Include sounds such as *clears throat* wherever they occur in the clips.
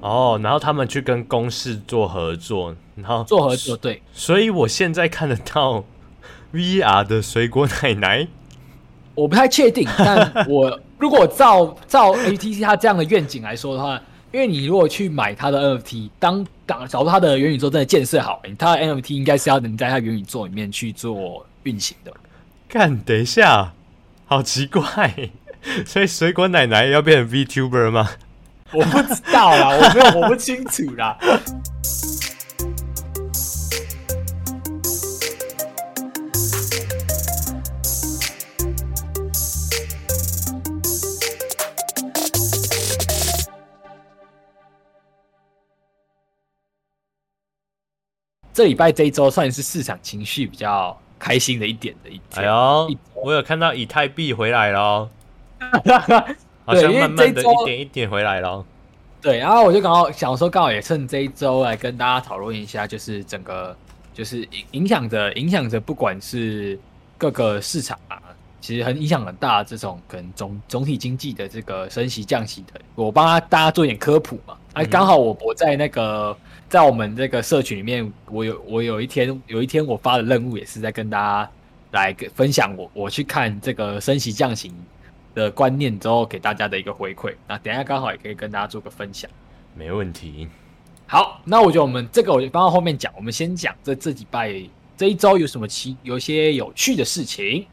哦，然后他们去跟公司做合作，然后做合作，对。所以我现在看得到 VR 的水果奶奶，我不太确定，但我 *laughs* 如果照照 ATC 它这样的愿景来说的话，因为你如果去买它的 NFT，当当假如它的元宇宙真的建设好，它的 NFT 应该是要能在它元宇宙里面去做运行的。看，等一下，好奇怪，所以水果奶奶要变成 VTuber 吗？我不知道啦，我没有，我不清楚啦。这礼拜这一周算是市场情绪比较开心的一点的一天。哎呦，我有看到以太币回来了。*laughs* 好像慢慢的一点一点回来了。对，然后我就刚好想说，刚好也趁这一周来跟大家讨论一下，就是整个就是影影响着影响着，不管是各个市场啊，其实很影响很大。这种可能总总体经济的这个升息降息的，我帮他大家做一点科普嘛。哎，刚好我我在那个在我们这个社群里面，我有我有一天有一天我发的任务也是在跟大家来分享我我去看这个升息降息的观念之后给大家的一个回馈，那等一下刚好也可以跟大家做个分享，没问题。好，那我觉得我们这个我就放到后面讲，我们先讲这这礼拜这一周有什么奇有一些有趣的事情。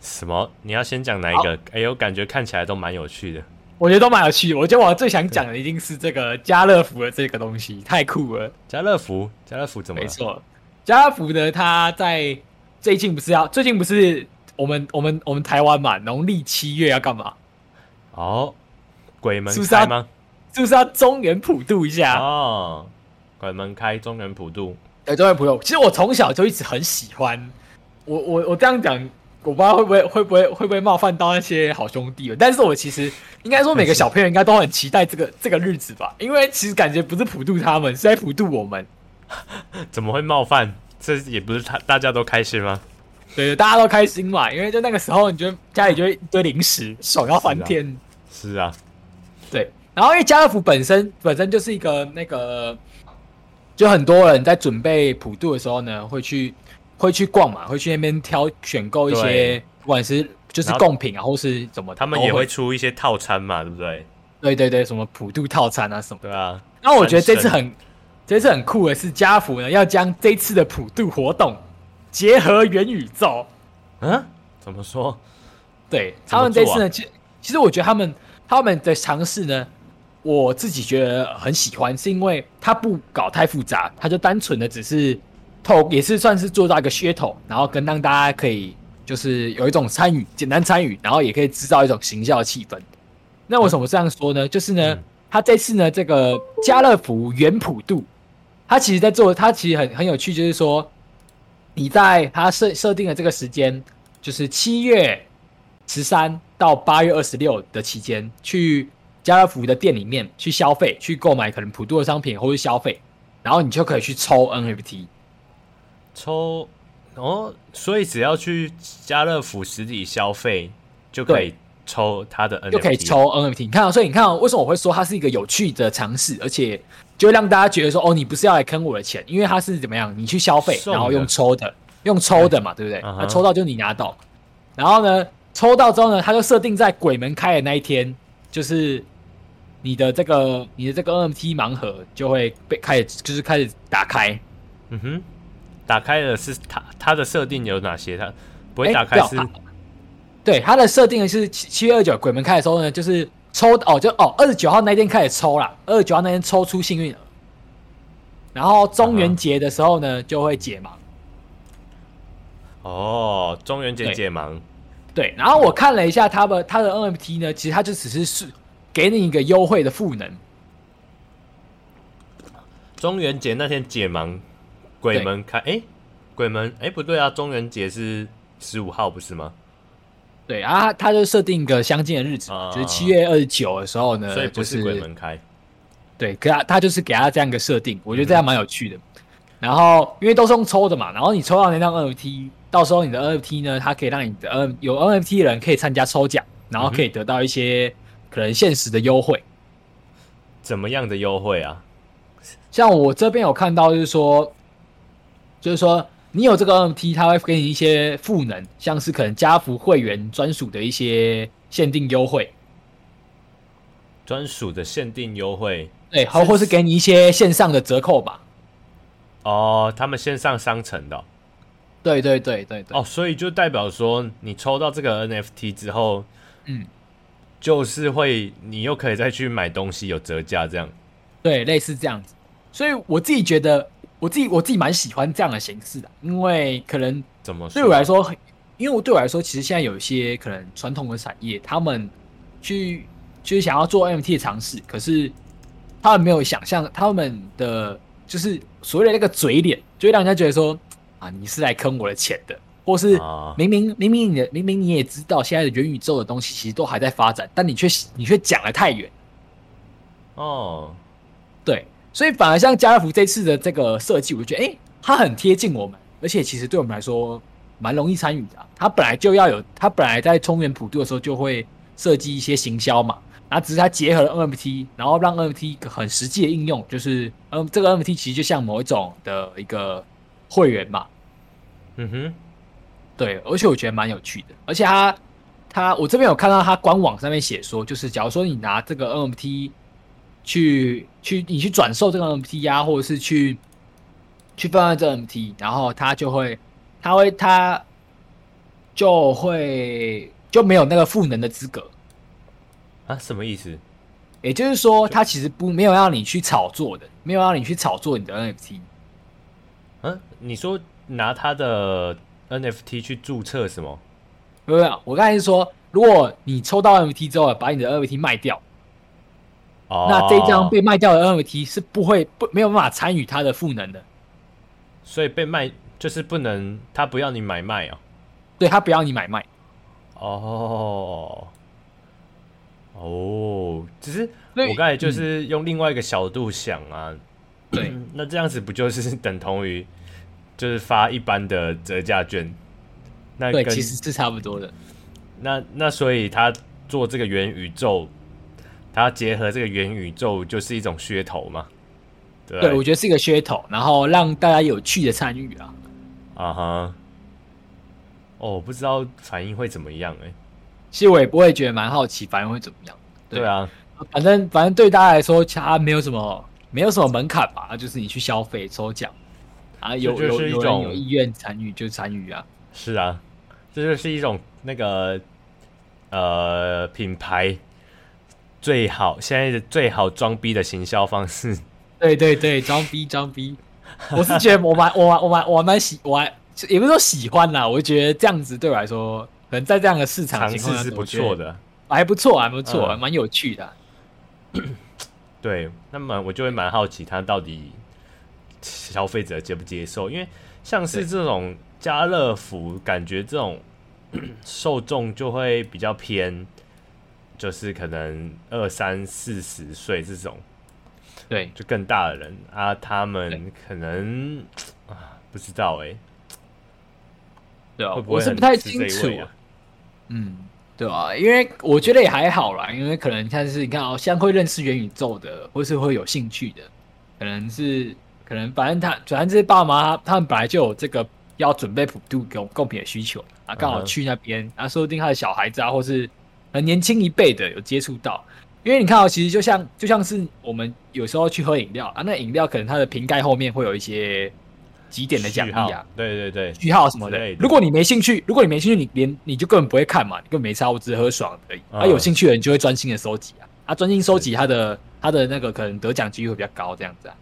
什么？你要先讲哪一个？哎呦，感觉看起来都蛮有趣的。我觉得都蛮有趣的。我觉得我最想讲的一定是这个家乐福的这个东西，太酷了。家乐福，家乐福怎么？没错，家乐福呢，它在最近不是要最近不是。我们我们我们台湾嘛，农历七月要干嘛？哦，鬼门开吗？是不是要中原普渡一下？哦，鬼门开，中原普渡。哎，中原普渡。其实我从小就一直很喜欢。我我我这样讲，我不知道会不会会不会会不会冒犯到那些好兄弟。但是我其实应该说，每个小朋友应该都很期待这个这个日子吧？因为其实感觉不是普渡他们，是在普渡我们。*laughs* 怎么会冒犯？这也不是他大家都开心吗？对，大家都开心嘛，因为就那个时候，你觉得家里就会一堆零食，爽到翻天。是啊，是啊，对。然后因为家乐福本身本身就是一个那个，就很多人在准备普渡的时候呢，会去会去逛嘛，会去那边挑选购一些，不管是就是贡品啊，或是怎么，他们也会出一些套餐嘛，对不对？对对对，什么普渡套餐啊什么。对啊。那我觉得这次很这次很酷的是，家乐福呢要将这次的普渡活动。结合元宇宙，嗯，怎么说？对他们这次呢，其实其实我觉得他们他们的尝试呢，我自己觉得很喜欢，是因为他不搞太复杂，他就单纯的只是透，也是算是做到一个噱头，然后跟让大家可以就是有一种参与，简单参与，然后也可以制造一种行销的气氛。那为什么这样说呢？就是呢，他这次呢，这个家乐福原普度，他其实在做，他其实很很有趣，就是说。你在他设设定的这个时间，就是七月十三到八月二十六的期间，去家乐福的店里面去消费，去购买可能普渡的商品或是消费，然后你就可以去抽 NFT。抽哦，所以只要去家乐福实体消费就可以抽他的 NFT，就可以抽 NFT。你看啊，所以你看啊，为什么我会说它是一个有趣的尝试，而且。就会让大家觉得说，哦，你不是要来坑我的钱，因为它是怎么样？你去消费，然后用抽的，用抽的嘛，对不对？他抽到就你拿到，然后呢，抽到之后呢，它就设定在鬼门开的那一天，就是你的这个你的这个 NFT 盲盒就会被开始，就是开始打开。嗯哼，打开的是它它的设定有哪些？它不会打开是？对，它的设定是七七月二九鬼门开的时候呢，就是。抽哦，就哦，二十九号那天开始抽啦，二十九号那天抽出幸运儿，然后中元节的时候呢，就会解盲。哦，中元节解盲。对，然后我看了一下他的他的 NFT 呢，其实他就只是是给你一个优惠的赋能。中元节那天解盲，鬼门开，哎，鬼门，哎，不对啊，中元节是十五号不是吗？对啊，他就设定一个相近的日子，啊、就是七月二十九的时候呢，所以不是鬼门开。就是、对，给他他就是给他这样一个设定，我觉得这样蛮有趣的。嗯、然后因为都是用抽的嘛，然后你抽到那张 NFT，到时候你的 NFT 呢，它可以让你的 N 有 NFT 的人可以参加抽奖，然后可以得到一些可能现实的优惠。怎么样的优惠啊？像我这边有看到，就是说，就是说你有这个 NFT，它会给你一些赋能，像是可能家福会员专属的一些限定优惠，专属的限定优惠，对，好或是给你一些线上的折扣吧。哦，他们线上商城的、哦，对对对对对。哦，所以就代表说，你抽到这个 NFT 之后，嗯，就是会你又可以再去买东西有折价这样。对，类似这样子。所以我自己觉得，我自己我自己蛮喜欢这样的形式的，因为可能怎么说？对我来说，因为我对我来说，其实现在有一些可能传统的产业，他们去就是想要做 NFT 的尝试，可是他们没有想象他们的就是所谓的那个嘴脸，就会让人家觉得说啊，你是来坑我的钱的，或是明明明明你的明明你也知道现在的元宇宙的东西其实都还在发展，但你却你却讲的太远哦，对。所以反而像家乐福这次的这个设计，我就觉得，哎、欸，它很贴近我们，而且其实对我们来说蛮容易参与的、啊。它本来就要有，它本来在冲元普渡的时候就会设计一些行销嘛，然后只是它结合了 NFT，然后让 NFT 很实际的应用，就是嗯，这个 NFT 其实就像某一种的一个会员嘛。嗯哼，对，而且我觉得蛮有趣的，而且它它我这边有看到它官网上面写说，就是假如说你拿这个 NFT。去去，你去转售这个 NFT 啊，或者是去去贩卖这个 NFT，然后他就会，他会，他就会就没有那个赋能的资格啊？什么意思？也就是说，他其实不没有让你去炒作的，没有让你去炒作你的 NFT。嗯、啊，你说拿他的 NFT 去注册什么？没有，我刚才是说，如果你抽到 NFT 之后，把你的 NFT 卖掉。哦、那这张被卖掉的 NFT 是不会不没有办法参与它的赋能的，所以被卖就是不能，他不要你买卖啊、哦，对他不要你买卖。哦哦，只是我刚才就是用另外一个角度想啊，对、嗯，那这样子不就是等同于就是发一般的折价券？那对，其实是差不多的。那那所以他做这个元宇宙。它要结合这个元宇宙，就是一种噱头嘛？对，对，我觉得是一个噱头，然后让大家有趣的参与啊。啊哈。哦，不知道反应会怎么样哎、欸。其实我也不会觉得蛮好奇反应会怎么样。对，对啊，反正反正对大家来说，它没有什么没有什么门槛吧，就是你去消费抽奖啊，有有有人有意愿参与就参与啊。是啊，这就是一种那个呃品牌。最好现在的最好装逼的行销方式，对对对，装逼 *laughs* 装逼，我是觉得我蛮我蛮我蛮我蛮喜我还也不是说喜欢啦，我就觉得这样子对我来说，可能在这样的市场情况是不错的，还不错还不错，蛮、嗯、有趣的、啊。*coughs* 对，那么我就会蛮好奇他到底消费者接不接受，因为像是这种家乐福，感觉这种 *coughs* 受众就会比较偏。就是可能二三四十岁这种，对，就更大的人啊，他们可能啊，不知道哎、欸，对啊，会不会我是不太清楚啊。嗯，对啊，因为我觉得也还好啦，因为可能像是你看哦，像会认识元宇宙的，或是会有兴趣的，可能是可能反正他，反正这些爸妈他们本来就有这个要准备普渡供贡品的需求啊，刚好去那边啊，说不定他的小孩子啊，或是。年轻一辈的有接触到，因为你看哦，其实就像就像是我们有时候去喝饮料啊，那饮料可能它的瓶盖后面会有一些几点的奖励啊，对对对，序号什么的，如果你没兴趣，如果你没兴趣，你连你就根本不会看嘛，你根本没差，我只是喝爽而已。啊、有兴趣的人就会专心的收集啊，啊，专心收集他的他的那个可能得奖机会比较高，这样子啊。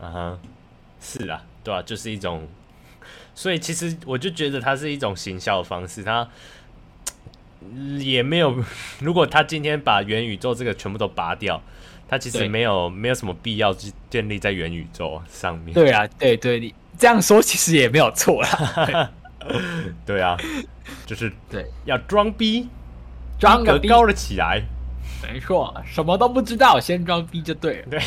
啊哈，是啊，对啊，就是一种，所以其实我就觉得它是一种行销方式，它。也没有，*laughs* 如果他今天把元宇宙这个全部都拔掉，他其实没有没有什么必要去建立在元宇宙上面。对啊，对对，你这样说其实也没有错啦。*laughs* 对啊，*laughs* 就是对，要装逼，装个高了起来。没错，什么都不知道，先装逼就对了。对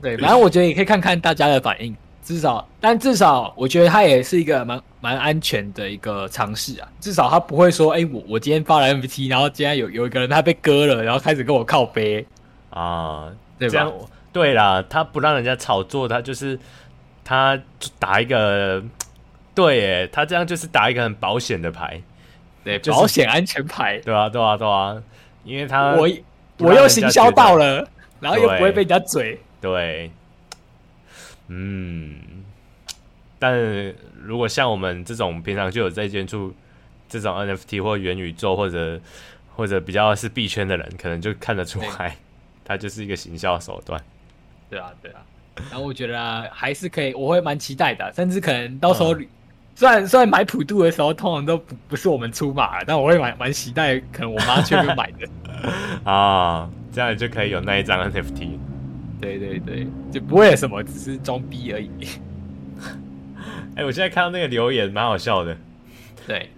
对，反正我觉得也可以看看大家的反应。至少，但至少我觉得他也是一个蛮蛮安全的一个尝试啊。至少他不会说，哎、欸，我我今天发了 NFT，然后今天有有一个人他被割了，然后开始跟我靠背啊。对吧？对啦，他不让人家炒作，他就是他打一个对耶，他这样就是打一个很保险的牌，对，就是、保险安全牌，对啊，对啊，对啊，因为他我我又行销到了，然后又不会被人家嘴，对，嗯，但如果像我们这种平常就有在接触这种 NFT 或元宇宙或者或者比较是币圈的人，可能就看得出来，它就是一个行销手段。对啊，对啊。然后我觉得、啊、还是可以，我会蛮期待的，甚至可能到时候，嗯、虽然虽然买普渡的时候通常都不不是我们出马，但我会蛮蛮期待，可能我妈去买的。*laughs* 啊，这样就可以有那一张 NFT。对对对，就不会有什么，只是装逼而已。*laughs* 哎、欸，我现在看到那个留言，蛮好笑的。对。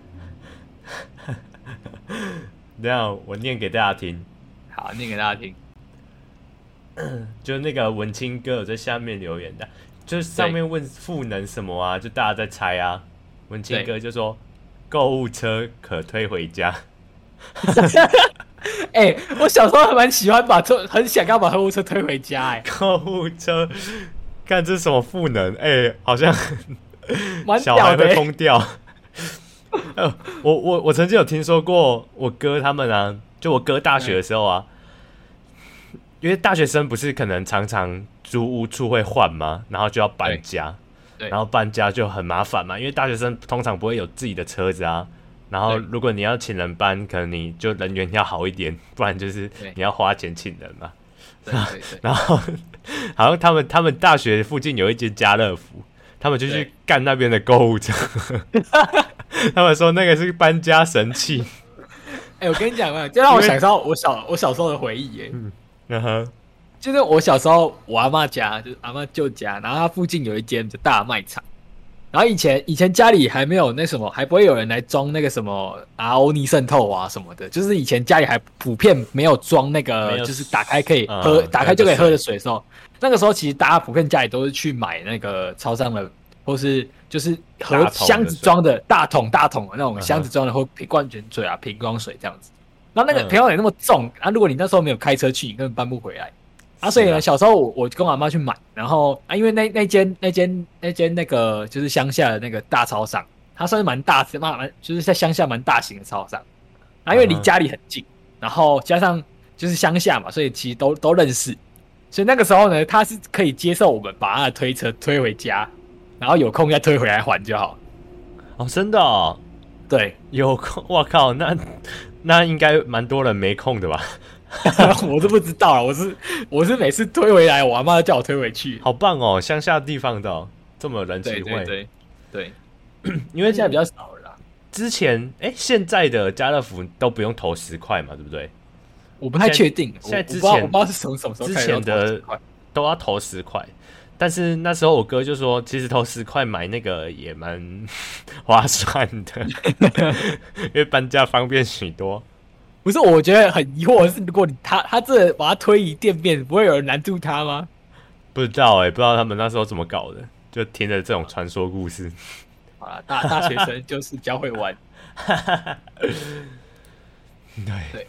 *laughs* 等下我念给大家听。好，念给大家听。就那个文青哥有在下面留言的，就是上面问赋能什么啊，就大家在猜啊。文青哥就说购物车可推回家。*laughs* 哎、欸，我小时候还蛮喜欢把车，很想要把购物车推回家、欸。哎，*laughs* 购物车，看这是什么赋能？哎、欸，好像 *laughs* 小孩会疯掉。呃，我我我曾经有听说过，我哥他们啊，就我哥大学的时候啊，嗯、因为大学生不是可能常常租屋处会换吗？然后就要搬家，然后搬家就很麻烦嘛，因为大学生通常不会有自己的车子啊。然后如果你要请人搬，可能你就人员要好一点，不然就是你要花钱请人嘛。对对对对，*laughs* 然后 *laughs* 好像他们他们大学附近有一间家乐福，他们就去干那边的购物车。*laughs* 他们说那个是搬家神器。哎、欸，我跟你讲啊，就让我想到我小我小时候的回忆耶。嗯，然后就是我小时候我阿妈家，就是阿妈舅家，然后它附近有一间就大卖场。然后以前以前家里还没有那什么，还不会有人来装那个什么 RO 逆渗透啊什么的。就是以前家里还普遍没有装那个，就是打开可以喝、嗯，打开就可以喝的水的时候，那个时候其实大家普遍家里都是去买那个超商的，或是就是盒箱子装的大桶大桶的那种箱子装的，或瓶矿泉水啊、瓶装水这样子。那那个瓶装水那么重啊，如果你那时候没有开车去，你根本搬不回来。啊，所以呢，小时候我我跟我阿妈去买，然后啊，因为那那间那间那间那个就是乡下的那个大超商，它算是蛮大，蛮蛮就是在乡下蛮大型的超商，啊，因为离家里很近，然后加上就是乡下嘛，所以其实都都认识，所以那个时候呢，他是可以接受我们把他的推车推回家，然后有空再推回来还就好。哦，真的哦？对，有空，我靠，那那应该蛮多人没空的吧？*laughs* 我都不知道啊，我是我是每次推回来，我阿妈叫我推回去。好棒哦，乡下地方的、哦、这么有人情味。对对 *clears throat* 因为现在比较少了啦。之前哎，现在的家乐福都不用投十块嘛，对不对？我不太确定。现在之前我不知道是什么什么时候之前的都要投十块，但是那时候我哥就说，其实投十块买那个也蛮 *laughs* 划算的，*laughs* 因为搬家方便许多。不是，我觉得很疑惑的是，如果你他他这把他推移电变，不会有人拦住他吗？不知道哎、欸，不知道他们那时候怎么搞的，就听着这种传说故事。啊，大大学生就是比较会玩。*laughs* 对对，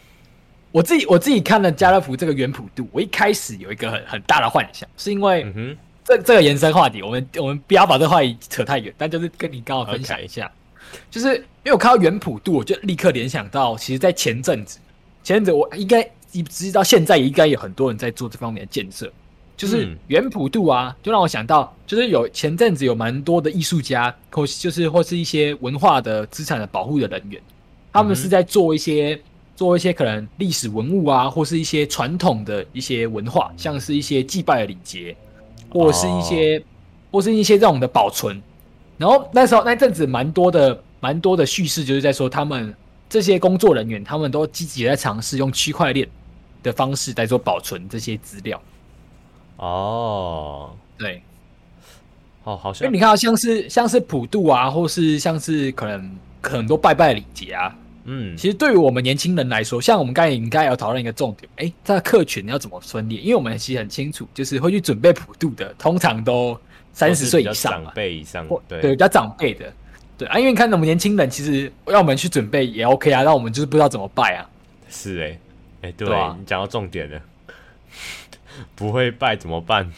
我自己我自己看了家乐福这个原普度，我一开始有一个很很大的幻想，是因为这、嗯、这这个延伸话题，我们我们不要把这个话题扯太远，但就是跟你刚好分享一下。Okay. 就是因为我看到元普度，我就立刻联想到，其实，在前阵子，前阵子我应该一直到现在，应该有很多人在做这方面的建设。就是元普度啊，就让我想到，就是有前阵子有蛮多的艺术家，或就是或是一些文化的资产的保护的人员，他们是在做一些做一些可能历史文物啊，或是一些传统的一些文化，像是一些祭拜的礼节，或是一些或是一些这种的保存。然后那时候那阵子蛮多的蛮多的叙事，就是在说他们这些工作人员，他们都积极在尝试用区块链的方式在做保存这些资料。哦，对，哦，好像因为你看像是像是普渡啊，或是像是可能很多拜拜礼节啊，嗯，其实对于我们年轻人来说，像我们刚才应该要讨论一个重点，哎，这个客群要怎么分裂？因为我们其实很清楚，就是会去准备普渡的，通常都。三十岁以上，长辈以上，对对，比较长辈的，对啊，因为你看我们年轻人，其实要我们去准备也 OK 啊，让我们就是不知道怎么拜啊。是哎、欸，哎、欸，对，你讲到重点了。*laughs* 不会拜怎么办？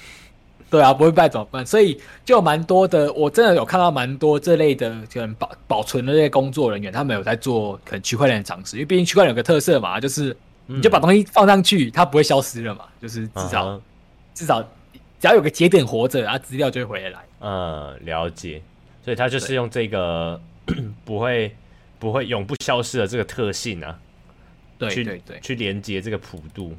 对啊，不会拜怎么办？所以就蛮多的，我真的有看到蛮多这类的，可能保保存的这些工作人员，他们有在做可能区块链的尝试，因为毕竟区块链有个特色嘛，就是你就把东西放上去，它不会消失了嘛，就是至少、uh. 至少只要有个节点活着，啊，资料就会回来。嗯，了解。所以它就是用这个 *clears throat* 不会不会永不消失的这个特性啊，对对对，去连接这个普度。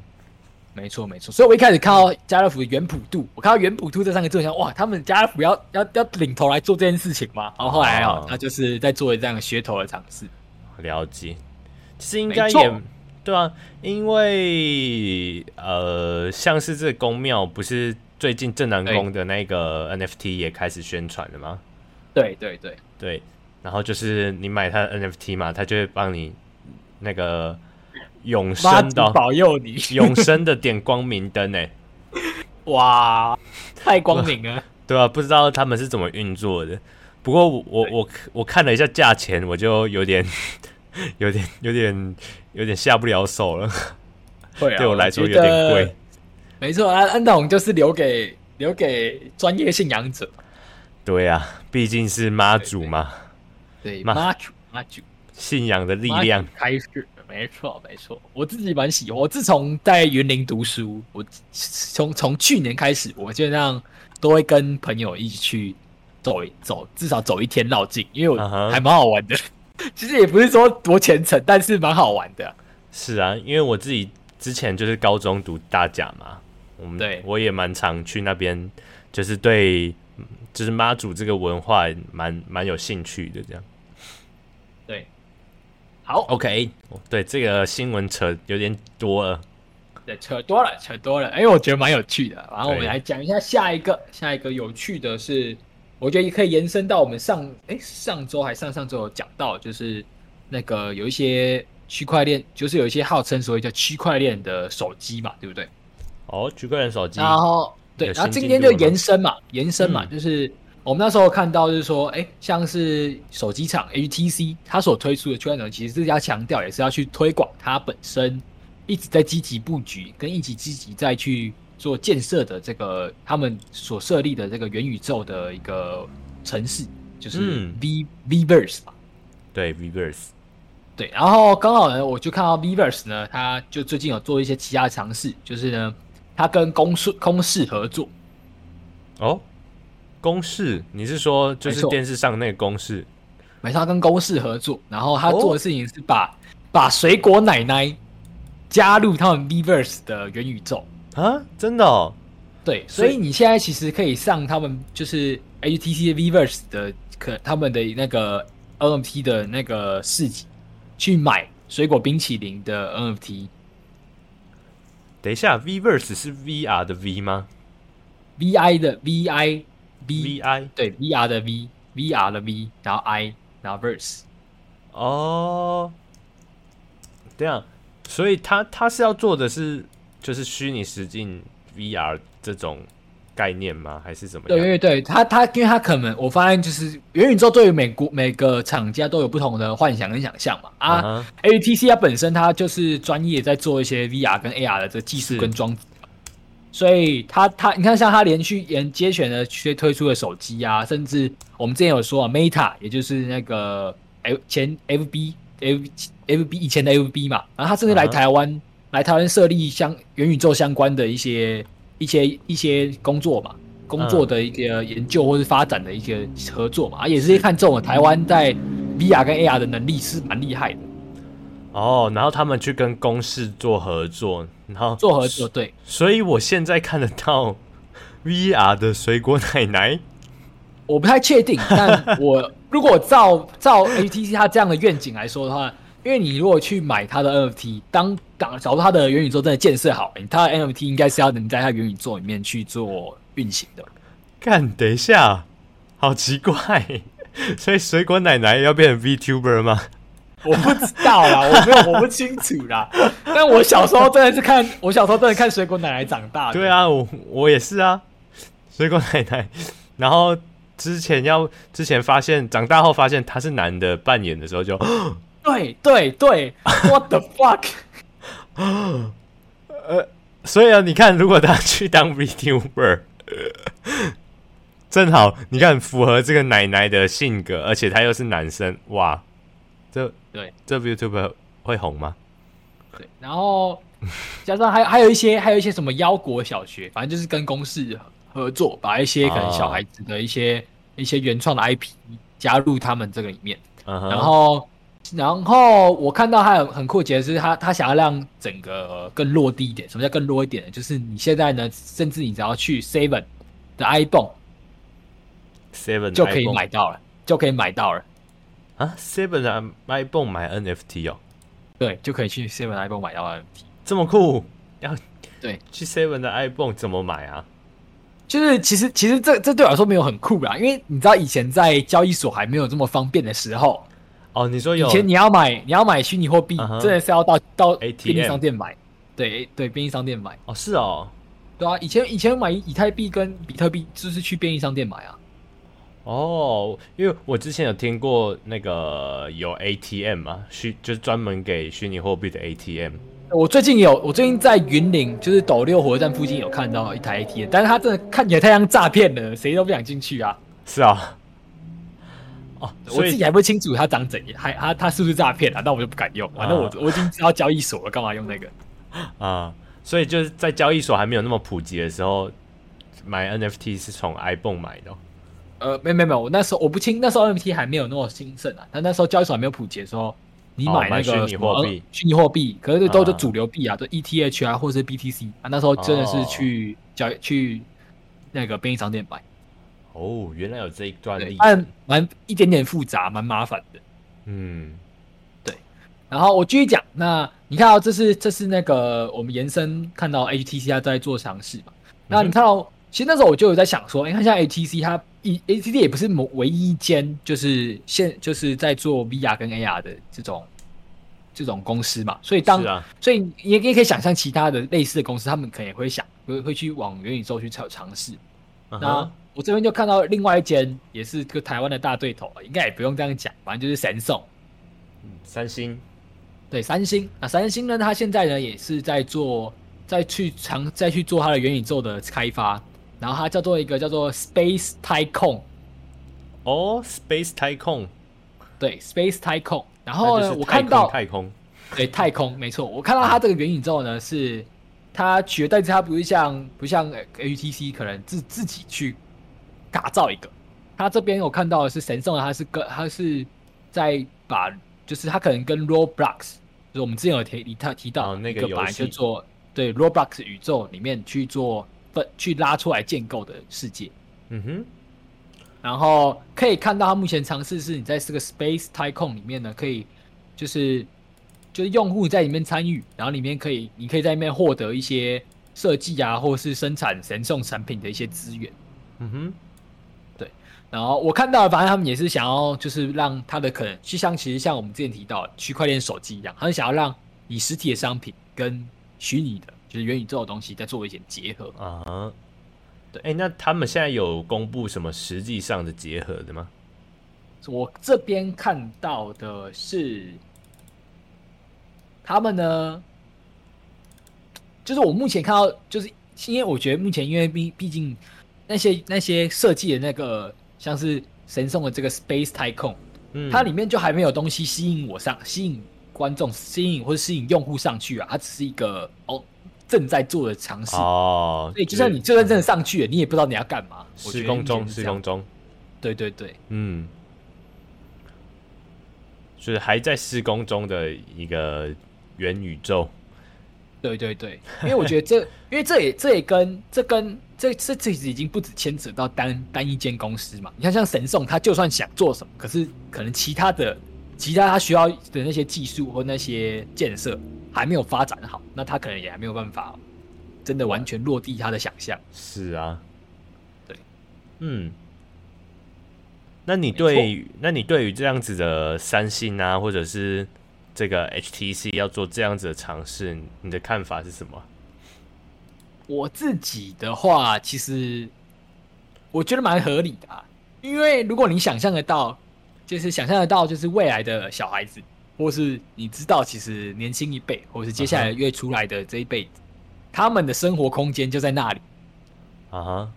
没错没错，所以我一开始看到家乐福的元普度，我看到元普度这三个字，我想哇，他们家乐福要要要领头来做这件事情吗？然后后来啊，他就是在做这样的噱头的尝试。了解，其实应该也对啊，因为呃，像是这个宫庙，不是最近正南宫的那个 NFT 也开始宣传了吗？对对对对，然后就是你买他的 NFT 嘛，他就会帮你那个。永生的保佑你，永生的点光明灯呢？*laughs* 哇，太光明了，*laughs* 对啊，不知道他们是怎么运作的。不过我我我我看了一下价钱，我就有点 *laughs* 有点有点有点下不了手了。对啊，对我来说有点贵。没错，安安董就是留给留给专业信仰者。对啊，毕竟是妈祖嘛。对，妈祖妈祖信仰的力量开始。没错，没错，我自己蛮喜欢。我自从在云林读书，我从从去年开始，我基本上都会跟朋友一起去走一走，至少走一天绕境，因为我还蛮好玩的。Uh *laughs* huh. 其实也不是说多虔诚，但是蛮好玩的。是啊，因为我自己之前就是高中读大甲嘛，我们对。我也蛮常去那边，就是对，就是妈祖这个文化蛮蛮有兴趣的这样。对。好，OK，对这个新闻扯有点多了，对，扯多了，扯多了，因为我觉得蛮有趣的。然后我们来讲一下下一个，下一个有趣的是，我觉得也可以延伸到我们上，哎，上周还上上周有讲到，就是那个有一些区块链，就是有一些号称所谓叫区块链的手机嘛，对不对？哦，区块链手机，然后对，然后今天就延伸嘛，延伸嘛，嗯、就是。我们那时候看到就是说，哎，像是手机厂 HTC，它所推出的区块链，其实是要强调，也是要去推广它本身一直在积极布局，跟一起积极在去做建设的这个他们所设立的这个元宇宙的一个城市，就是 V、嗯、Vverse 嘛。对 Vverse，对。然后刚好呢，我就看到 Vverse 呢，它就最近有做一些其他的尝试，就是呢，它跟公视公视合作。哦。公视，你是说就是电视上那个公视？没错，他跟公视合作，然后他做的事情是把、哦、把水果奶奶加入他们 Vverse 的元宇宙啊，真的哦？对，所以你现在其实可以上他们就是 HTC 的 Vverse 的可他们的那个 NFT 的那个市集去买水果冰淇淋的 NFT。等一下，Vverse 是 VR 的 V 吗？VI 的 VI。V I 对 V R 的 V，V R 的 V，然后 I，然后 Verse。哦，这样，所以他他是要做的是就是虚拟实境 V R 这种概念吗？还是怎么样？对对对，他他因为他可能我发现就是元宇宙对于美国每个厂家都有不同的幻想跟想象嘛。啊、uh huh.，HTC 它本身它就是专业在做一些 V R 跟 A R 的这个技术跟装置。所以他他你看，像他连续连接选的去推出的手机啊，甚至我们之前有说啊，Meta 也就是那个 F 前 FB F FB 以前的 FB 嘛，然后他甚至来台湾、uh huh. 来台湾设立相元宇宙相关的一些一些一些工作嘛，工作的一个研究或是发展的一些合作嘛，uh huh. 也是看中了台湾在 VR 跟 AR 的能力是蛮厉害的。哦，oh, 然后他们去跟公司做合作，然后做合作，对，所以我现在看得到 VR 的水果奶奶，我不太确定，但我 *laughs* 如果照照 HTC 他这样的愿景来说的话，因为你如果去买它的 NFT，当当假如它的元宇宙真的建设好，它的 NFT 应该是要能在它元宇宙里面去做运行的。看，等一下，好奇怪，*laughs* 所以水果奶奶要变成 VTuber 吗？我不知道啦，*laughs* 我没有，我不清楚啦。但我小时候真的是看，我小时候真的看水果奶奶长大的。对啊，我我也是啊，水果奶奶。然后之前要之前发现，长大后发现他是男的扮演的时候就，*gasps* 对对对，*laughs* What the fuck？呃，所以啊，你看，如果他去当 VTuber，正好你看符合这个奶奶的性格，而且他又是男生，哇，这对这 VTuber 会红吗？对，然后加上还还有一些还有一些什么腰果小学，反正就是跟公司合作，把一些可能小孩子的一些、哦、一些原创的 IP 加入他们这个里面，嗯、然后。然后我看到他很很酷，的是他他想要让整个更落地一点。什么叫更弱一点呢？就是你现在呢，甚至你只要去 Seven 的 iPhone，Seven 就可以买到了，就可以买到了啊！Seven 的 iPhone 买 NFT 哦，对，就可以去 Seven iPhone 买到 NFT，这么酷？要对，去 Seven 的 iPhone 怎么买啊？就是其实其实这这对我来说没有很酷啦，因为你知道以前在交易所还没有这么方便的时候。哦，你说有以前你要买你要买虚拟货币，真的是要到到便利商店买，对对，便利商店买。哦，是哦，对啊，以前以前买以太币跟比特币就是去便利商店买啊。哦，因为我之前有听过那个有 ATM 嘛，虚就是专门给虚拟货币的 ATM。我最近有，我最近在云林，就是斗六火车站附近有看到一台 ATM，但是它真的看起来太像诈骗了，谁都不想进去啊。是啊。哦，我自己还不清楚它长怎样，还它它是不是诈骗啊？那我就不敢用。反正我、啊、我已经知道交易所了，干嘛用那个啊？所以就是在交易所还没有那么普及的时候，买 NFT 是从 ibon 买的、哦。呃，没没没有，我那时候我不清，那时候 NFT 还没有那么兴盛啊。但那时候交易所还没有普及的时候，你买那个虚拟货币，虚拟货币，可是都是主流币啊，都 ETH 啊，或者是 BTC 啊。那时候真的是去交去那个便利商店买。哦，原来有这一段历史，但蛮一点点复杂，蛮麻烦的。嗯，对。然后我继续讲，那你看到、哦、这是这是那个我们延伸看到 HTC 它在做尝试嘛？嗯、那你看到、哦，其实那时候我就有在想说，你看像 HTC 它一 HTC 也不是某唯一一间，就是现就是在做 VR 跟 AR 的这种这种公司嘛。所以当、啊、所以你也也可以想象其他的类似的公司，他们可能也会想会会去往元宇宙去尝尝试。Uh-huh. 那我这边就看到另外一间，也是个台湾的大对头，应该也不用这样讲，反正就是神送，三星，对，三星。那三星呢，它现在呢也是在做，再去尝，再去做它的元宇宙的开发，然后它叫做一个叫做 Space Tycoon。哦，Space Tycoon，对，Space Tycoon。然后呢，我看到太空，对，太空，没错，我看到它这个元宇宙呢是。它取，但是它不是像不像 HTC 可能自自己去打造一个，它这边我看到的是神送的，它是跟它是在把，就是它可能跟 Roblox，就是我们之前有提他提到那个本来就做对 Roblox 宇宙里面去做分去拉出来建构的世界，嗯哼，然后可以看到它目前尝试是你在这个 Space Tycoon 里面呢，可以就是。就是用户在里面参与，然后里面可以，你可以在里面获得一些设计啊，或是生产神送产品的一些资源。嗯哼，对。然后我看到，反正他们也是想要，就是让他的可能，就像其实像我们之前提到区块链手机一样，他们想要让以实体的商品跟虚拟的，就是元宇宙的东西，再做一些结合。啊、uh-huh，对。哎，那他们现在有公布什么实际上的结合的吗？我这边看到的是。他们呢，就是我目前看到，就是因为我觉得目前因为毕毕竟那些那些设计的那个像是神送的这个 Space Tycoon，嗯，它里面就还没有东西吸引我上，吸引观众，吸引或者吸引用户上去啊，它只是一个哦正在做的尝试。哦，所以就算你就算真的上去了，你也不知道你要干嘛。施工中，施工中，对对对，嗯，就是还在施工中的一个。元宇宙，对对对，*laughs* 因为我觉得这，因为这也这也跟这跟这这这已经不止牵扯到单单一间公司嘛。你看，像神送，他就算想做什么，可是可能其他的其他他需要的那些技术或那些建设还没有发展好，那他可能也还没有办法真的完全落地他的想象。是啊，对，嗯，那你对那你对于这样子的三星啊，或者是？这个 HTC 要做这样子的尝试，你的看法是什么？我自己的话，其实我觉得蛮合理的啊，因为如果你想象得到，就是想象得到，就是未来的小孩子，或是你知道，其实年轻一辈，或是接下来越出来的这一辈子，他们的生活空间就在那里。啊哈，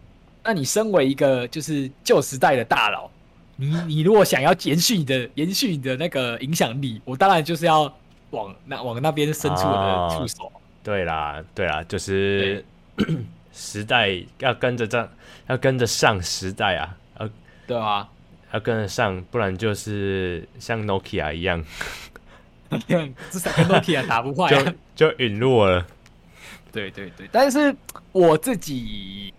那你身为一个就是旧时代的大佬，你你如果想要延续你的延续你的那个影响力，我当然就是要往那往那边伸出我的触手。哦。对啦，对啦，就是 *clears throat* 时代要跟着这，要跟着上时代啊，要对啊，要跟着上，不然就是像 Nokia 一样，*laughs* 至少跟 Nokia 打不坏，啊，*laughs* 就就陨落了。对对对，但是我自己。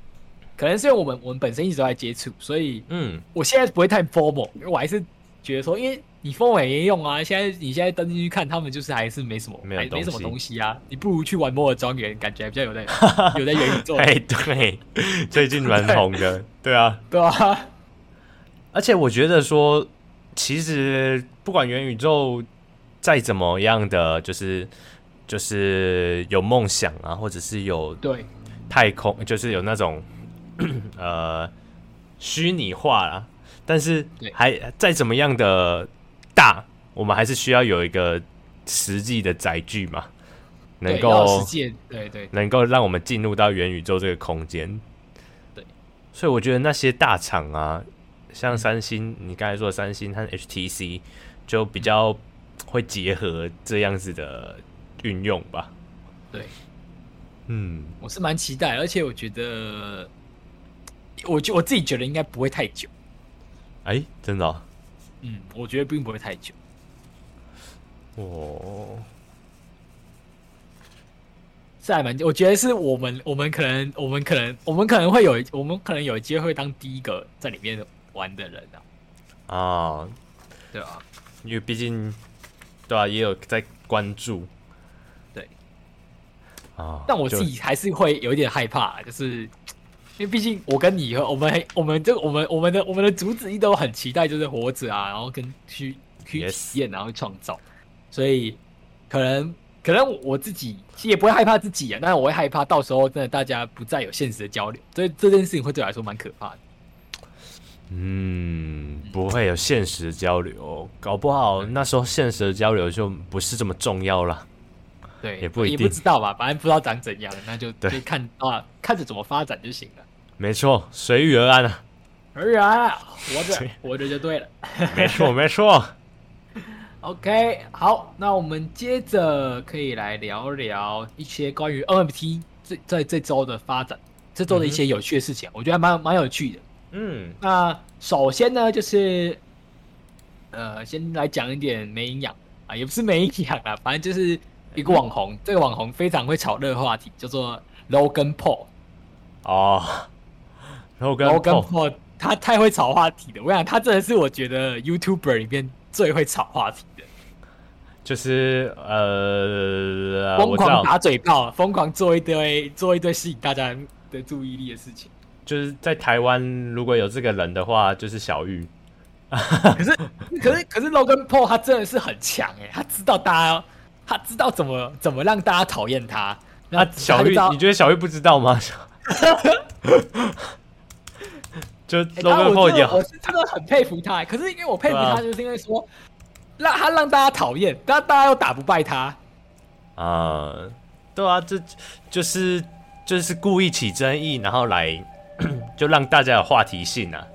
可能是因为我们我们本身一直都在接触，所以嗯，我现在不会太 formal，因为我还是觉得说，因为你 formal 也没用啊。现在你现在登进去看，他们就是还是没什么，没没什么东西啊。你不如去玩摩尔庄园，感觉还比较有在 *laughs* 有在元宇宙。哎，对，最近蛮红的，*laughs* 对啊，对啊。而且我觉得说，其实不管元宇宙再怎么样的，就是就是有梦想啊，或者是有对太空，就是有那种。呃，虚拟化啦，但是还再怎么样的大，我们还是需要有一个实际的载具嘛，能够对对，能够让我们进入到元宇宙这个空间。对，所以我觉得那些大厂啊，像三星，你刚才说的三星和 HTC，就比较会结合这样子的运用吧。对，嗯，我是蛮期待，而且我觉得。我觉我自己觉得应该不会太久，哎、欸，真的、哦，嗯，我觉得并不会太久。哦，是还蛮，我觉得是我们，我们可能，我们可能，我们可能会有，我们可能有机会当第一个在里面玩的人啊。啊，对啊，因为毕竟，对啊，也有在关注，对，啊，但我自己还是会有一点害怕，就是。因为毕竟我跟你和我们，我们这我们我们的我们的主旨一都很期待，就是活着啊，然后跟去去体验，然后创造。所以可能可能我自己其实也不会害怕自己啊，但是我会害怕到时候真的大家不再有现实的交流，所以这件事情会对我来说蛮可怕的。嗯，不会有现实的交流，搞不好那时候现实的交流就不是这么重要了。对，也不一定，也不知道吧，反正不知道长怎样，那就就看啊，看着怎么发展就行了。没错，随遇而安啊。随遇而安，活着活着就对了。*laughs* 没错，没错。*laughs* OK，好，那我们接着可以来聊聊一些关于 NFT 这在这周的发展，这周的一些有趣的事情，嗯、我觉得还蛮蛮有趣的。嗯，那首先呢，就是呃，先来讲一点没营养啊，也不是没营养啊，反正就是。一个网红，这个网红非常会炒热话题，叫做 Logan Paul。哦，Logan Paul，他太会炒话题了。我想他真的是我觉得 YouTuber 里面最会炒话题的。就是呃，疯狂打嘴炮，疯狂做一堆做一堆吸引大家的注意力的事情。就是在台湾如果有这个人的话，就是小玉。可是可是可是 Logan Paul 他真的是很强哎，他知道大家。他知道怎么怎么让大家讨厌他。那小玉，你觉得小玉不知道吗？*laughs* 就是真的很佩服他。可是因为我佩服他，就是因为说让他让大家讨厌，但大家又打不败他。啊，对啊，这就是就是故意起争议，然后来 *coughs* 就让大家有话题性啊。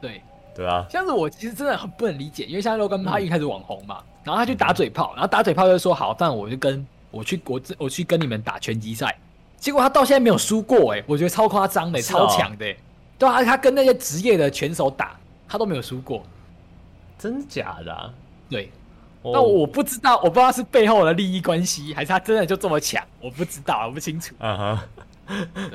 对对啊，像是我其实真的很不能理解，因为像 Logan Paul 他一开始网红嘛。然后他去打嘴炮，然后打嘴炮就说好，但我就跟我去国我去跟你们打拳击赛，结果他到现在没有输过哎，我觉得超夸张的，哦、超强的，对啊，他跟那些职业的拳手打，他都没有输过，真假的、啊？对，那、oh. 我不知道，我不知道是背后的利益关系，还是他真的就这么强，我不知道，我不清楚。啊哈，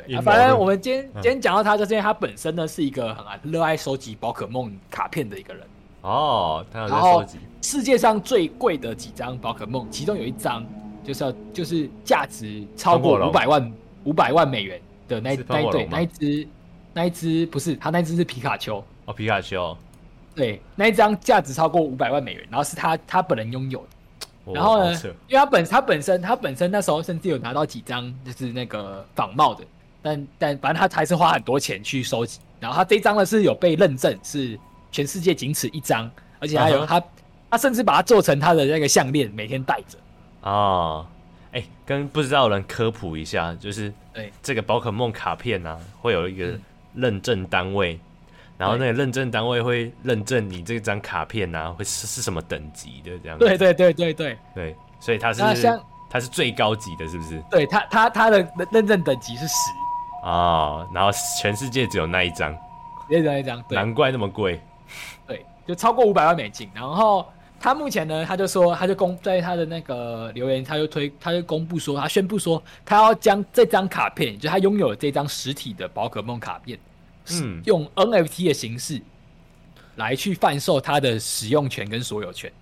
对，反正我们今天、uh. 今天讲到他，就是因为他本身呢是一个很热爱收集宝可梦卡片的一个人。哦，他有在收集。世界上最贵的几张宝可梦，其中有一张就是要就是价值超过五百万五百万美元的那那一对那一只那一只不是他那只是皮卡丘。哦，皮卡丘。对，那一张价值超过五百万美元，然后是他他本人拥有的，然后呢，因为他本他本身他本身那时候甚至有拿到几张就是那个仿冒的，但但反正他还是花很多钱去收集，然后他这张呢是有被认证是。全世界仅此一张，而且还有他，uh -huh. 他甚至把它做成他的那个项链，每天戴着。哦，哎、欸，跟不知道的人科普一下，就是对这个宝可梦卡片啊，会有一个认证单位，嗯、然后那个认证单位会认证你这张卡片啊，会是是什么等级的这样子。对对对对对对，所以它是它是最高级的，是不是？对，它它它的认证等级是十哦，然后全世界只有那一张，只有那一张，难怪那么贵。对，就超过五百万美金，然后。他目前呢，他就说，他就公在他的那个留言，他就推，他就公布说，他宣布说，他要将这张卡片，就他拥有这张实体的宝可梦卡片，嗯，用 NFT 的形式来去贩售他的使用权跟所有权。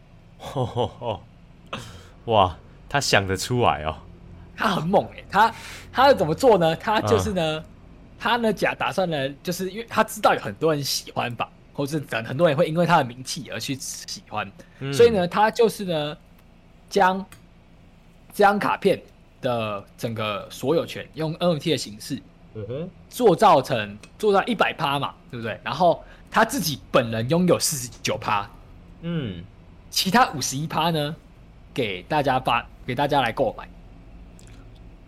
哦哦哦，哇，他想得出来哦，他很猛哎，他他要怎么做呢？他就是呢，嗯、他呢假打算呢，就是因为他知道有很多人喜欢吧。或是等很多人会因为他的名气而去喜欢，嗯、所以呢，他就是呢，将这张卡片的整个所有权用 NFT 的形式，嗯哼，做造成做到一百趴嘛，对不对？然后他自己本人拥有四十九趴，嗯，其他五十一趴呢，给大家发给大家来购买。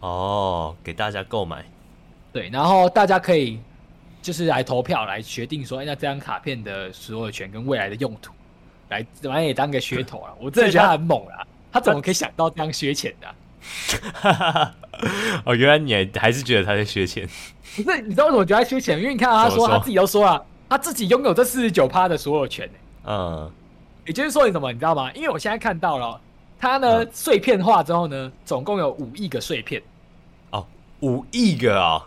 哦，给大家购买，对，然后大家可以。就是来投票来决定说，哎，那这张卡片的所有权跟未来的用途，来反正也当个噱头了。我真的觉得他很猛啊！他怎么可以想到这样削钱的、啊？*laughs* 哦，原来你还是觉得他在削钱？不是，你知道为什么觉得他削钱？因为你看他说他自己都说了，他自己拥有这四十九趴的所有权。嗯，也就是说你什么？你知道吗？因为我现在看到了，他呢、嗯、碎片化之后呢，总共有五亿个碎片。哦，五亿个啊、哦！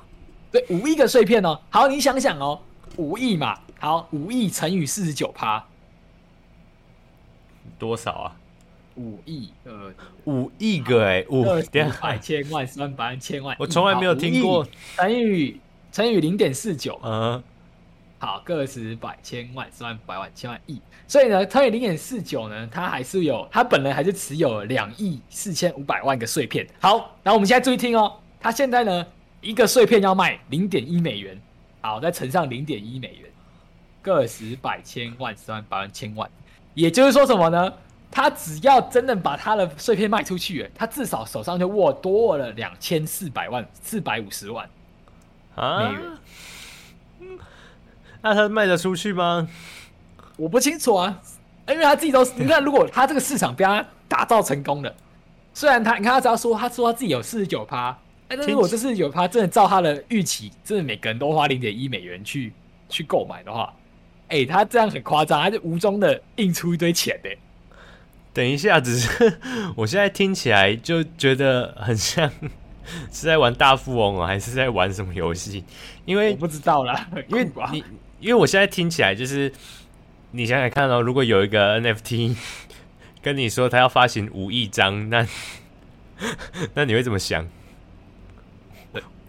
对，五亿个碎片哦。好，你想想哦，五亿嘛，好，五亿乘以四十九趴，多少啊？五亿呃，五亿个哎，五百千万万百万千万，我从来没有听过乘以乘以零点四九，嗯，好，个十百千万十万百万千万亿，所以呢，乘以零点四九呢，它还是有，它本人还是持有两亿四千五百万个碎片。好，然后我们现在注意听哦，它现在呢。一个碎片要卖零点一美元，好，再乘上零点一美元，个十百千万十万百万千万，也就是说什么呢？他只要真的把他的碎片卖出去，他至少手上就握多了两千四百万四百五十万啊美元。那他卖得出去吗？我不清楚啊，因为他自己都 *laughs* 你看，如果他这个市场被他打造成功了，虽然他你看他只要说他说他自己有四十九趴。哎，那如果这是有他真的照他的预期，真的每个人都花零点一美元去去购买的话，哎、欸，他这样很夸张，他就无中的印出一堆钱的。等一下，只是我现在听起来就觉得很像是在玩大富翁哦，还是在玩什么游戏？因为我不知道啦，因为你因为我现在听起来就是，你想想看哦，如果有一个 NFT *laughs* 跟你说他要发行五亿张，那 *laughs* 那你会怎么想？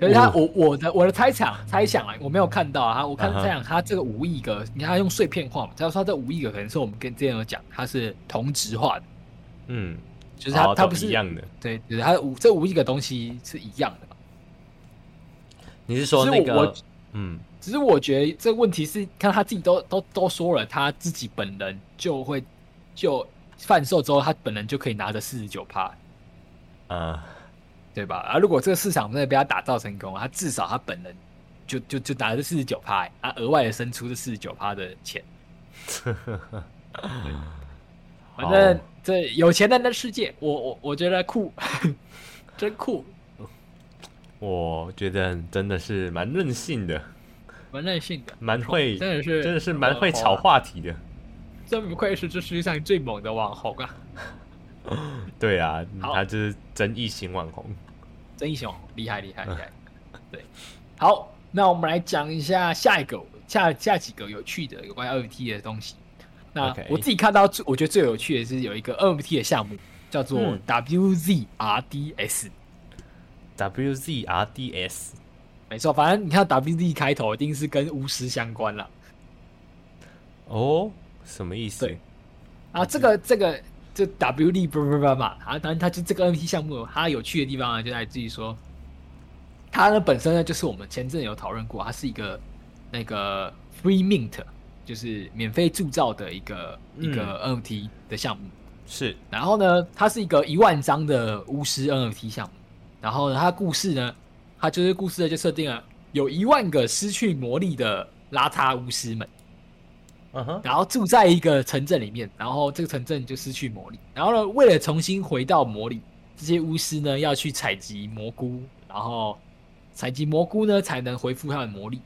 可是他，我我的我的猜想猜想啊，我没有看到啊。我看猜想，他这个五亿个，你看他用碎片化嘛，他说他这五亿个可能是我们跟之前有讲，它是同质化的，嗯，就是它它不是一样的，对，就是他五这五亿个东西是一样的嘛。你是说那个？嗯，只是我觉得这个问题是，看他自己都都都说了，他自己本人就会就贩售之后，他本人就可以拿着四十九趴，啊。对吧？啊，如果这个市场真的被他打造成功，他至少他本人就就就拿了四十九趴，他额外的生出这四十九趴的钱。*laughs* 反正这有钱人的世界，我我我觉得酷，*laughs* 真酷。我觉得真的是蛮任性的，蛮任性的，蛮会，真的是真的是蛮会炒话题的。真不愧是这世界上最猛的网红啊！*laughs* 对啊，他就是争议型网红，争议型网红厉害厉害厉害。*laughs* 对，好，那我们来讲一下下一个下下几个有趣的有关 NFT 的东西。那我自己看到最我觉得最有趣的是有一个 NFT 的项目叫做 WZRDS。WZRDS，没错，反正你看 WZ 开头一定是跟巫师相关了。哦，什么意思？对，啊，这个这个。就 W D 不不不嘛，啊，当然它就这个 NFT 项目，它有趣的地方啊，就在自己说，它呢本身呢就是我们前阵有讨论过，它是一个那个 Free Mint，就是免费铸造的一个、嗯、一个 NFT 的项目。是。然后呢，它是一个一万张的巫师 NFT 项目。然后呢，它故事呢，它就是故事呢就设定了有一万个失去魔力的邋遢巫师们，嗯哼，然后住在一个城镇里面，然后这个城镇就失去魔力。然后呢，为了重新回到魔力，这些巫师呢要去采集蘑菇，然后采集蘑菇呢才能恢复他的魔力。